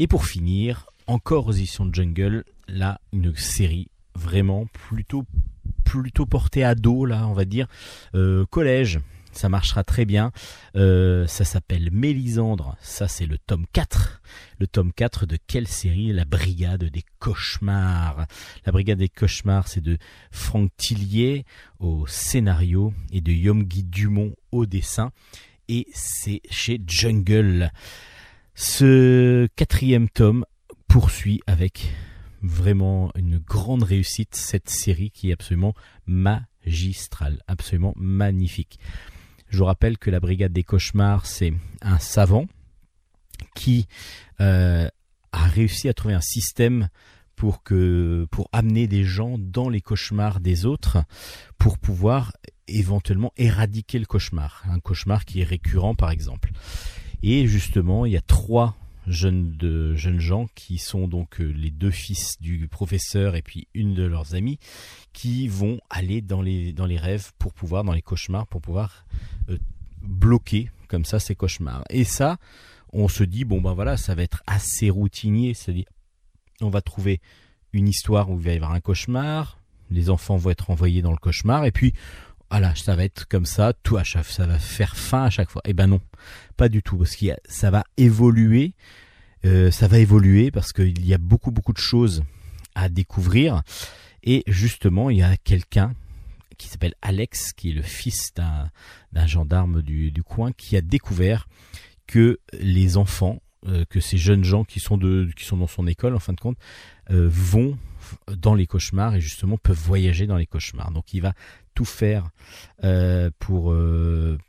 Et pour finir, encore aux éditions Jungle, là, une série vraiment plutôt plutôt portée ado, là, on va dire, euh, collège ça marchera très bien. Euh, ça s'appelle Mélisandre, ça c'est le tome 4. Le tome 4 de quelle série? La Brigade des Cauchemars. La Brigade des Cauchemars, c'est de Franck Tillier au scénario et de Yomgi Dumont au dessin. Et c'est chez Jungle. Ce quatrième tome poursuit avec vraiment une grande réussite cette série qui est absolument magistrale, absolument magnifique. Je vous rappelle que la brigade des cauchemars, c'est un savant qui euh, a réussi à trouver un système pour que pour amener des gens dans les cauchemars des autres pour pouvoir éventuellement éradiquer le cauchemar, un cauchemar qui est récurrent par exemple. Et justement, il y a trois jeunes, jeunes gens qui sont donc euh, les deux fils du professeur et puis une de leurs amies qui vont aller dans les, dans les rêves pour pouvoir, dans les cauchemars, pour pouvoir euh, bloquer comme ça ces cauchemars. Et ça, on se dit, bon ben voilà, ça va être assez routinier, c'est-à-dire on va trouver une histoire où il va y avoir un cauchemar, les enfants vont être envoyés dans le cauchemar, et puis voilà, ça va être comme ça, tout à chaque, ça va faire fin à chaque fois. Eh ben non, pas du tout, parce que ça va évoluer, euh, ça va évoluer parce qu'il y a beaucoup beaucoup de choses à découvrir, et justement il y a quelqu'un qui s'appelle Alex, qui est le fils d'un gendarme du, coin, qui a découvert que les enfants, euh, que ces jeunes gens qui sont, de, qui sont dans son école, en fin de compte, euh, vont dans les cauchemars et justement peuvent voyager dans les cauchemars. Donc il va tout faire euh, pour,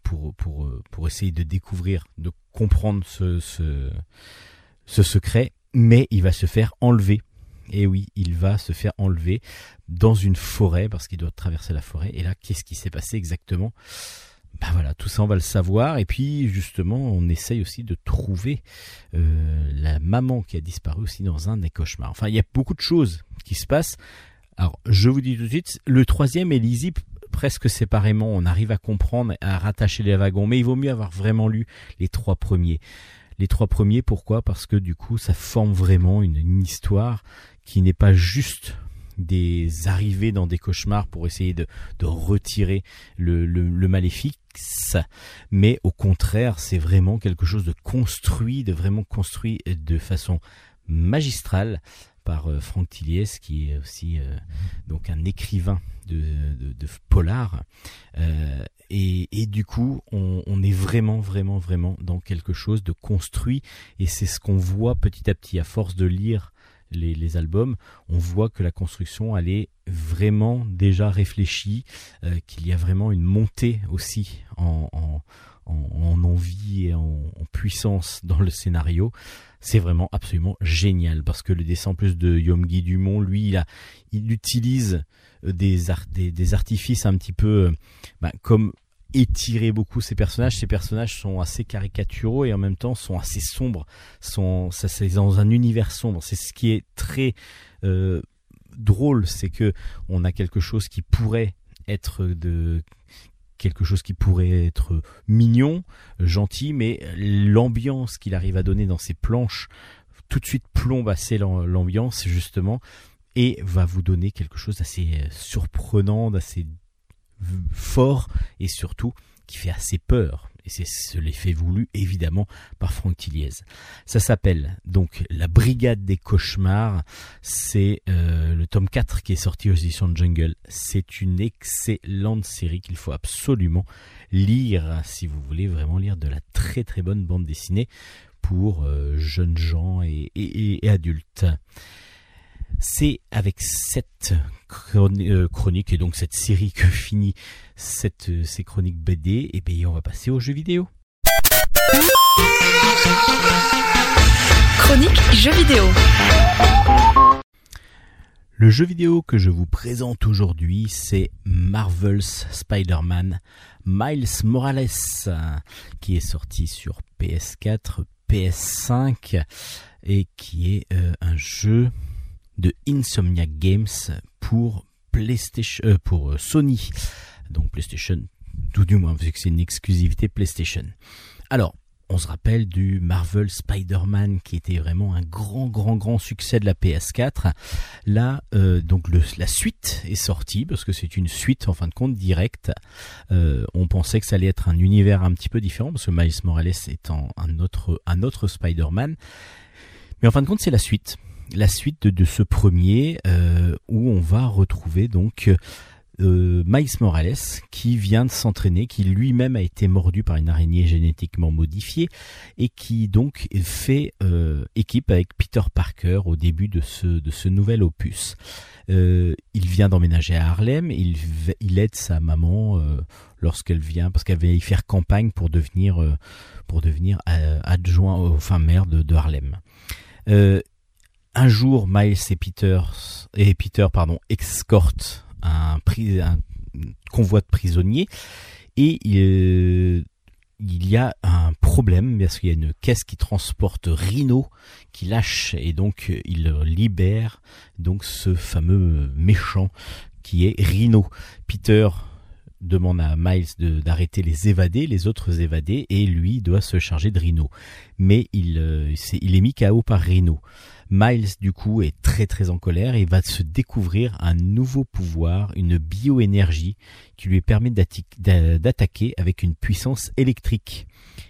pour, pour, pour essayer de découvrir, de comprendre ce, ce, ce secret, mais il va se faire enlever et oui, il va se faire enlever dans une forêt parce qu'il doit traverser la forêt. Et là, qu'est-ce qui s'est passé exactement? Ben voilà, tout ça on va le savoir. Et puis justement, on essaye aussi de trouver euh, la maman qui a disparu aussi dans un des cauchemars. Enfin, il y a beaucoup de choses qui se passent. Alors, je vous dis tout de suite, le troisième est lisible presque séparément. On arrive à comprendre, à rattacher les wagons, mais il vaut mieux avoir vraiment lu les trois premiers. Les trois premiers, pourquoi? Parce que du coup, ça forme vraiment une histoire qui n'est pas juste des arrivées dans des cauchemars pour essayer de, retirer le, maléfique, mais au contraire, c'est vraiment quelque chose de construit, de vraiment construit de façon magistrale par euh, Franck Tilliès, qui est aussi euh, donc un écrivain de, polar. Euh, et, du coup, on, on, est vraiment, vraiment, vraiment dans quelque chose de construit. Et c'est ce qu'on voit petit à petit, à force de lire les, albums, on voit que la construction elle est vraiment déjà réfléchie, euh, qu'il y a vraiment une montée aussi en, en, envie et en, puissance dans le scénario. C'est vraiment absolument génial parce que le dessin plus de Yomgi Dumont, lui, il, utilise des, des, artifices un petit peu euh, bah, comme étirer beaucoup ces personnages. Ces personnages sont assez caricaturaux et en même temps sont assez sombres. Sont, c'est dans un univers sombre. C'est ce qui est très euh, drôle, c'est que on a quelque chose qui pourrait être de quelque chose qui pourrait être mignon, gentil, mais l'ambiance qu'il arrive à donner dans ses planches tout de suite plombe assez l'ambiance justement et va vous donner quelque chose d'assez surprenant, d'assez fort et surtout qui fait assez peur. Et c'est l'effet voulu évidemment par Franck Tilliez. Ça s'appelle donc La Brigade des Cauchemars. C'est euh, le tome 4 qui est sorti aux éditions de Jungle. C'est une excellente série qu'il faut absolument lire si vous voulez vraiment lire de la très très bonne bande dessinée pour euh, jeunes gens et adultes. C'est avec cette euh, chronique et donc cette série que finit cette, euh, ces chroniques BD, et bien on va passer aux jeux vidéo. Chronique jeux vidéo. Le jeu vidéo que je vous présente aujourd'hui, c'est Marvel's Spider-Man Miles Morales, qui est sorti sur PS4, PS5 et qui est euh, un jeu de Insomniac Games pour PlayStation, euh, pour euh, Sony, donc PlayStation, tout du moins vu que c'est une exclusivité PlayStation. Alors, on se rappelle du Marvel Spider-Man qui était vraiment un grand, grand, grand succès de la PS4. Là, euh, donc la suite est sortie parce que c'est une suite en fin de compte directe. On pensait que ça allait être un univers un petit peu différent parce que Miles Morales étant un autre Spider-Man. Mais en fin de compte, c'est la suite. La suite de, ce premier euh, où on va retrouver donc euh, Miles Morales qui vient de s'entraîner, qui lui-même a été mordu par une araignée génétiquement modifiée et qui donc fait euh, équipe avec Peter Parker au début de ce, de ce nouvel opus. Euh, il vient d'emménager à Harlem, il, il aide sa maman lorsqu'elle vient, parce qu'elle va y faire campagne pour devenir, pour devenir adjoint, enfin maire de, de Harlem. Un jour, Miles et Peter, et Peter pardon, escortent un, convoi de prisonniers et il y a un problème parce qu'il y a une caisse qui transporte Rhino qui lâche et donc il libère donc ce fameux méchant qui est Rhino. Peter demande à Miles d'arrêter les évadés, les autres évadés, et lui doit se charger de Rhino. Mais il, euh, il est mis KO par Rhino. Miles, du coup, est très très en colère et va se découvrir un nouveau pouvoir, une bioénergie qui lui permet d'attaquer avec une puissance électrique.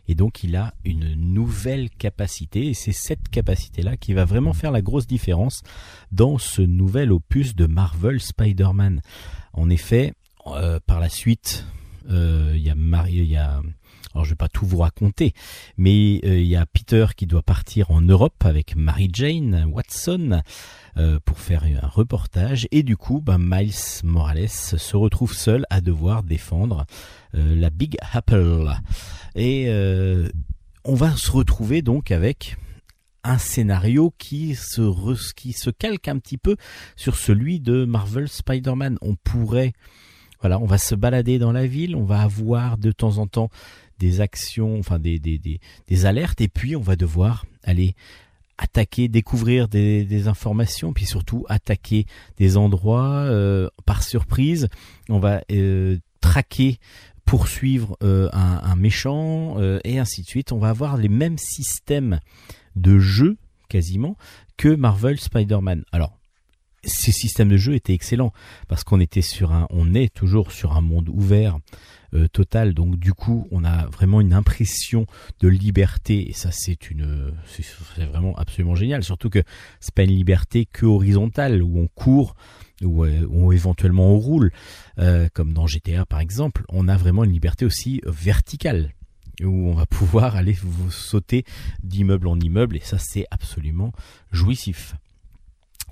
Et donc il a une nouvelle capacité et c'est cette capacité-là qui va vraiment faire la grosse différence dans ce nouvel opus de Marvel Spider-Man. En effet, euh, par la suite, euh, il y a Marie, il y a alors je vais pas tout vous raconter, mais euh, il y a Peter qui doit partir en Europe avec Mary Jane Watson euh, pour faire un reportage et du coup, ben, Miles Morales se retrouve seul à devoir défendre euh, la Big Apple et on va se retrouver donc avec un scénario qui se qui se calque un petit peu sur celui de Marvel Spider-Man. On pourrait voilà, on va se balader dans la ville, on va avoir de temps en temps des actions, enfin des, des, des, alertes, et puis on va devoir aller attaquer, découvrir des, informations, puis surtout attaquer des endroits euh, par surprise. On va euh, traquer, poursuivre euh, un, un méchant, et ainsi de suite. On va avoir les mêmes systèmes de jeu quasiment que Marvel Spider-Man. Alors ces systèmes de jeu étaient excellents parce qu'on était sur un, on est toujours sur un monde ouvert euh, total. Donc du coup, on a vraiment une impression de liberté et ça c'est une, c'est vraiment absolument génial. Surtout que c'est pas une liberté que horizontale où on court ou, euh, éventuellement on roule, euh, comme dans GTA par exemple. On a vraiment une liberté aussi verticale où on va (laughs) pouvoir aller vous sauter d'immeuble en immeuble et ça c'est absolument jouissif.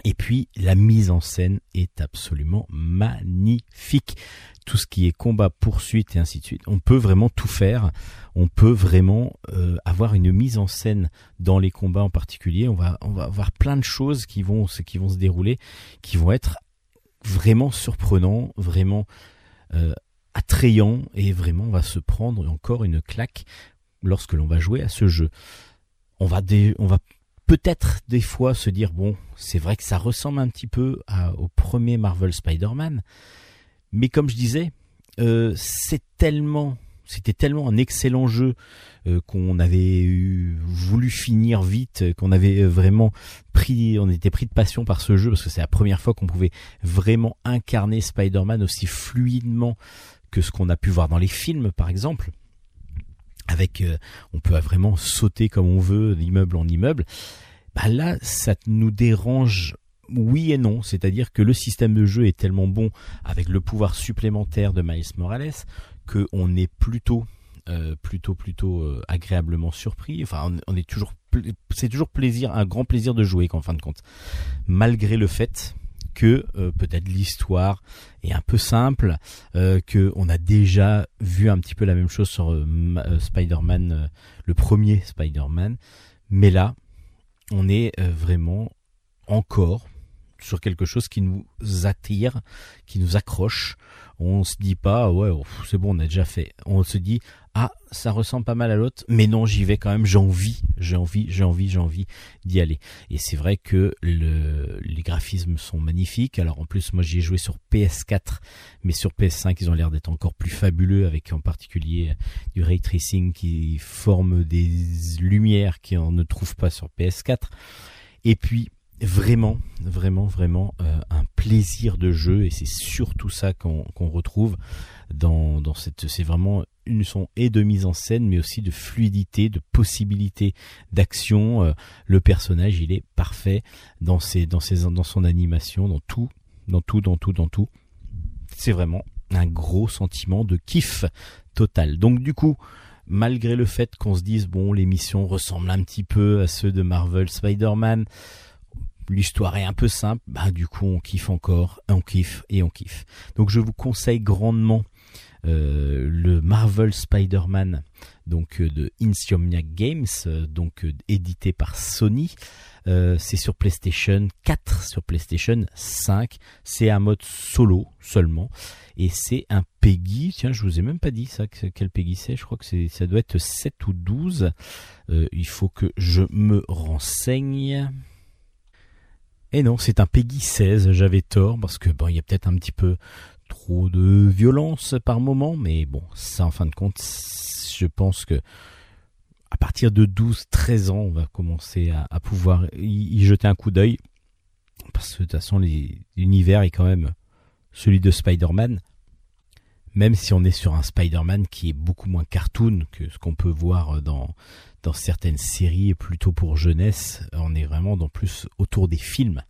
Et puis la mise en scène est absolument magnifique. Tout ce qui est combat, poursuite et ainsi de suite. On peut vraiment tout faire. On peut vraiment euh, avoir une mise en scène dans les combats en particulier. On va, on va avoir plein de choses qui vont, qui vont se dérouler, qui vont être vraiment surprenants, vraiment euh, attrayants et vraiment on va se prendre encore une claque lorsque l'on va jouer à ce jeu. On va, on va peut-être des fois se dire bon, c'est vrai que ça ressemble un petit peu au premier Marvel Spider-Man, mais comme je disais, euh, c'était tellement un excellent jeu euh, qu'on avait voulu finir vite, euh, qu'on avait vraiment pris, on était pris de passion par ce jeu parce que c'est la première fois qu'on pouvait vraiment incarner Spider-Man aussi fluidement que ce qu'on a pu voir dans les films, par exemple. Avec on peut vraiment sauter comme on veut d'immeuble en immeuble. Bah là ça nous dérange oui et non. C'est-à-dire que le système de jeu est tellement bon avec le pouvoir supplémentaire de Miles Morales que on est plutôt euh, plutôt plutôt euh, agréablement surpris. Enfin c'est toujours plaisir un grand plaisir de jouer en fin de compte. Malgré le fait que euh, peut-être l'histoire est un peu simple, euh, que on a déjà vu un petit peu la même chose sur Ma- Spider-Man, le premier Spider-Man, mais là, on est vraiment encore sur quelque chose qui nous attire, qui nous accroche. On se dit pas ouais c'est bon on a déjà fait. On se dit ah ça ressemble pas mal à l'autre, mais non j'y vais quand même. J'ai envie, j'ai envie, j'ai envie, j'ai envie d'y aller. Et c'est vrai que le, les graphismes sont magnifiques. Alors en plus moi j'y ai joué sur PS4, mais sur PS5 ils ont l'air d'être encore plus fabuleux avec en particulier du ray tracing qui forme des lumières qu'on ne trouve pas sur PS4. Et puis vraiment, vraiment, vraiment euh, un plaisir de jeu et c'est surtout ça qu'on qu'on retrouve dans, dans cette. C'est vraiment une son et de mise en scène, mais aussi de fluidité, de possibilité d'action. Euh, le personnage, il est parfait dans ses, dans ses, dans son animation, dans tout, dans tout, dans tout, dans tout. C'est vraiment un gros sentiment de kiff total. Donc du coup, malgré le fait qu'on se dise bon, les missions ressemblent un petit peu à ceux de Marvel Spider-Man, l'histoire est un peu simple, bah du coup on kiffe encore, on kiffe et on kiffe. Donc je vous conseille grandement euh, le Marvel Spider-Man donc euh, de Insomniac Games, euh, donc édité par Sony. C'est sur PlayStation 4, sur PlayStation 5. C'est un mode solo seulement. Et c'est un Peggy. Tiens, je vous ai même pas dit ça, que- quel Peggy c'est. Je crois que ça doit être 7 ou 12. Euh, il faut que je me renseigne. Et non, c'est un Peggy 16. J'avais tort parce que bon, il y a peut-être un petit peu trop de violence par moment, mais bon, ça en fin de compte, je pense que à partir de 12-13 ans, on va commencer à, pouvoir y, jeter un coup d'œil. Parce que de toute façon, l'univers est quand même celui de Spider-Man. Même si on est sur un Spider-Man qui est beaucoup moins cartoon que ce qu'on peut voir dans, dans certaines séries plutôt pour jeunesse, on est vraiment dans plus autour des films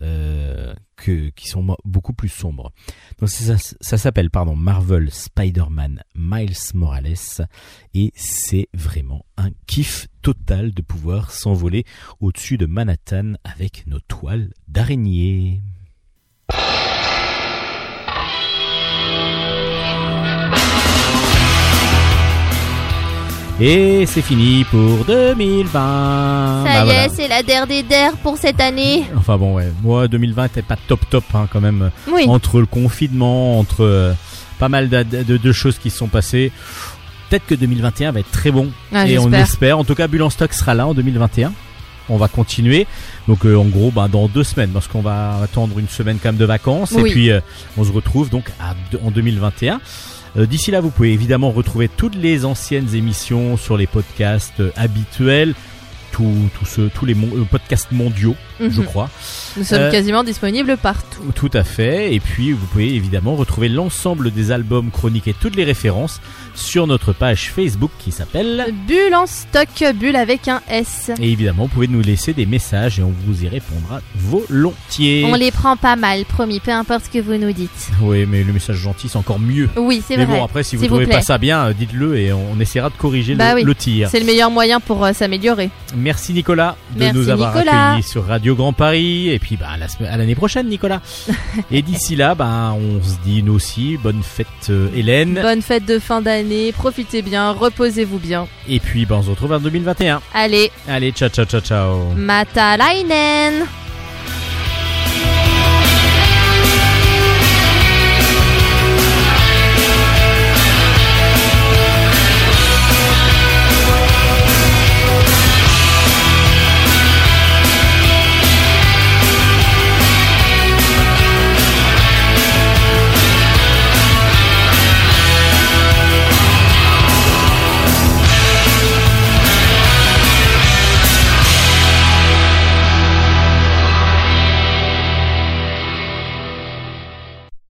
euh, que, qui sont beaucoup plus sombres. Donc ça, ça s'appelle pardon Marvel Spider-Man Miles Morales et c'est vraiment un kiff total de pouvoir s'envoler au-dessus de Manhattan avec nos toiles d'araignée. Et c'est fini pour 2020. Ça Bah y voilà. est, c'est la der des der pour cette année. Enfin bon ouais, moi 2020 était pas top top hein, quand même Oui. entre le confinement, entre euh, pas mal de, de- de choses qui se sont passées. Peut-être que 2021 va être très bon Ah, et on espère. En tout cas, Bulle en stock sera là en 2021. On va continuer. Donc euh, en gros, bah, dans deux semaines, parce qu'on va attendre une semaine quand même de vacances. Oui. Et puis euh, on se retrouve donc à, en 2021. Euh, D'ici là, vous pouvez évidemment retrouver toutes les anciennes émissions sur les podcasts euh, habituels, tous tous ceux, tous les mon- euh, podcasts mondiaux, je Mhm. crois. Nous sommes Euh, quasiment disponibles partout. Tout à fait. Et puis, vous pouvez évidemment retrouver l'ensemble des albums chroniques et toutes les références sur notre page Facebook qui s'appelle. Bulle en stock, bulle avec un S. Et évidemment, vous pouvez nous laisser des messages et on vous y répondra volontiers. On les prend pas mal, promis, peu importe ce que vous nous dites. Oui, mais le message gentil, c'est encore mieux. Oui, c'est Mais vrai. bon, après, si vous vous trouvez plaît. pas ça bien, euh, dites-le et on, essaiera de corriger Bah le, oui. le tir. C'est le meilleur moyen pour euh, s'améliorer. Merci Nicolas de Merci, nous avoir Nicolas. accueillis sur Radio Grand Paris et puis bah, à la semaine- à l'année prochaine Nicolas. (laughs) et d'ici là, bah, on se dit nous aussi bonne fête euh, Hélène Bonne fête de fin d'année, profitez bien, reposez-vous bien. et puis bah, on se retrouve en 2021. Allez, Allez, ciao ciao ciao ciao. Matalainen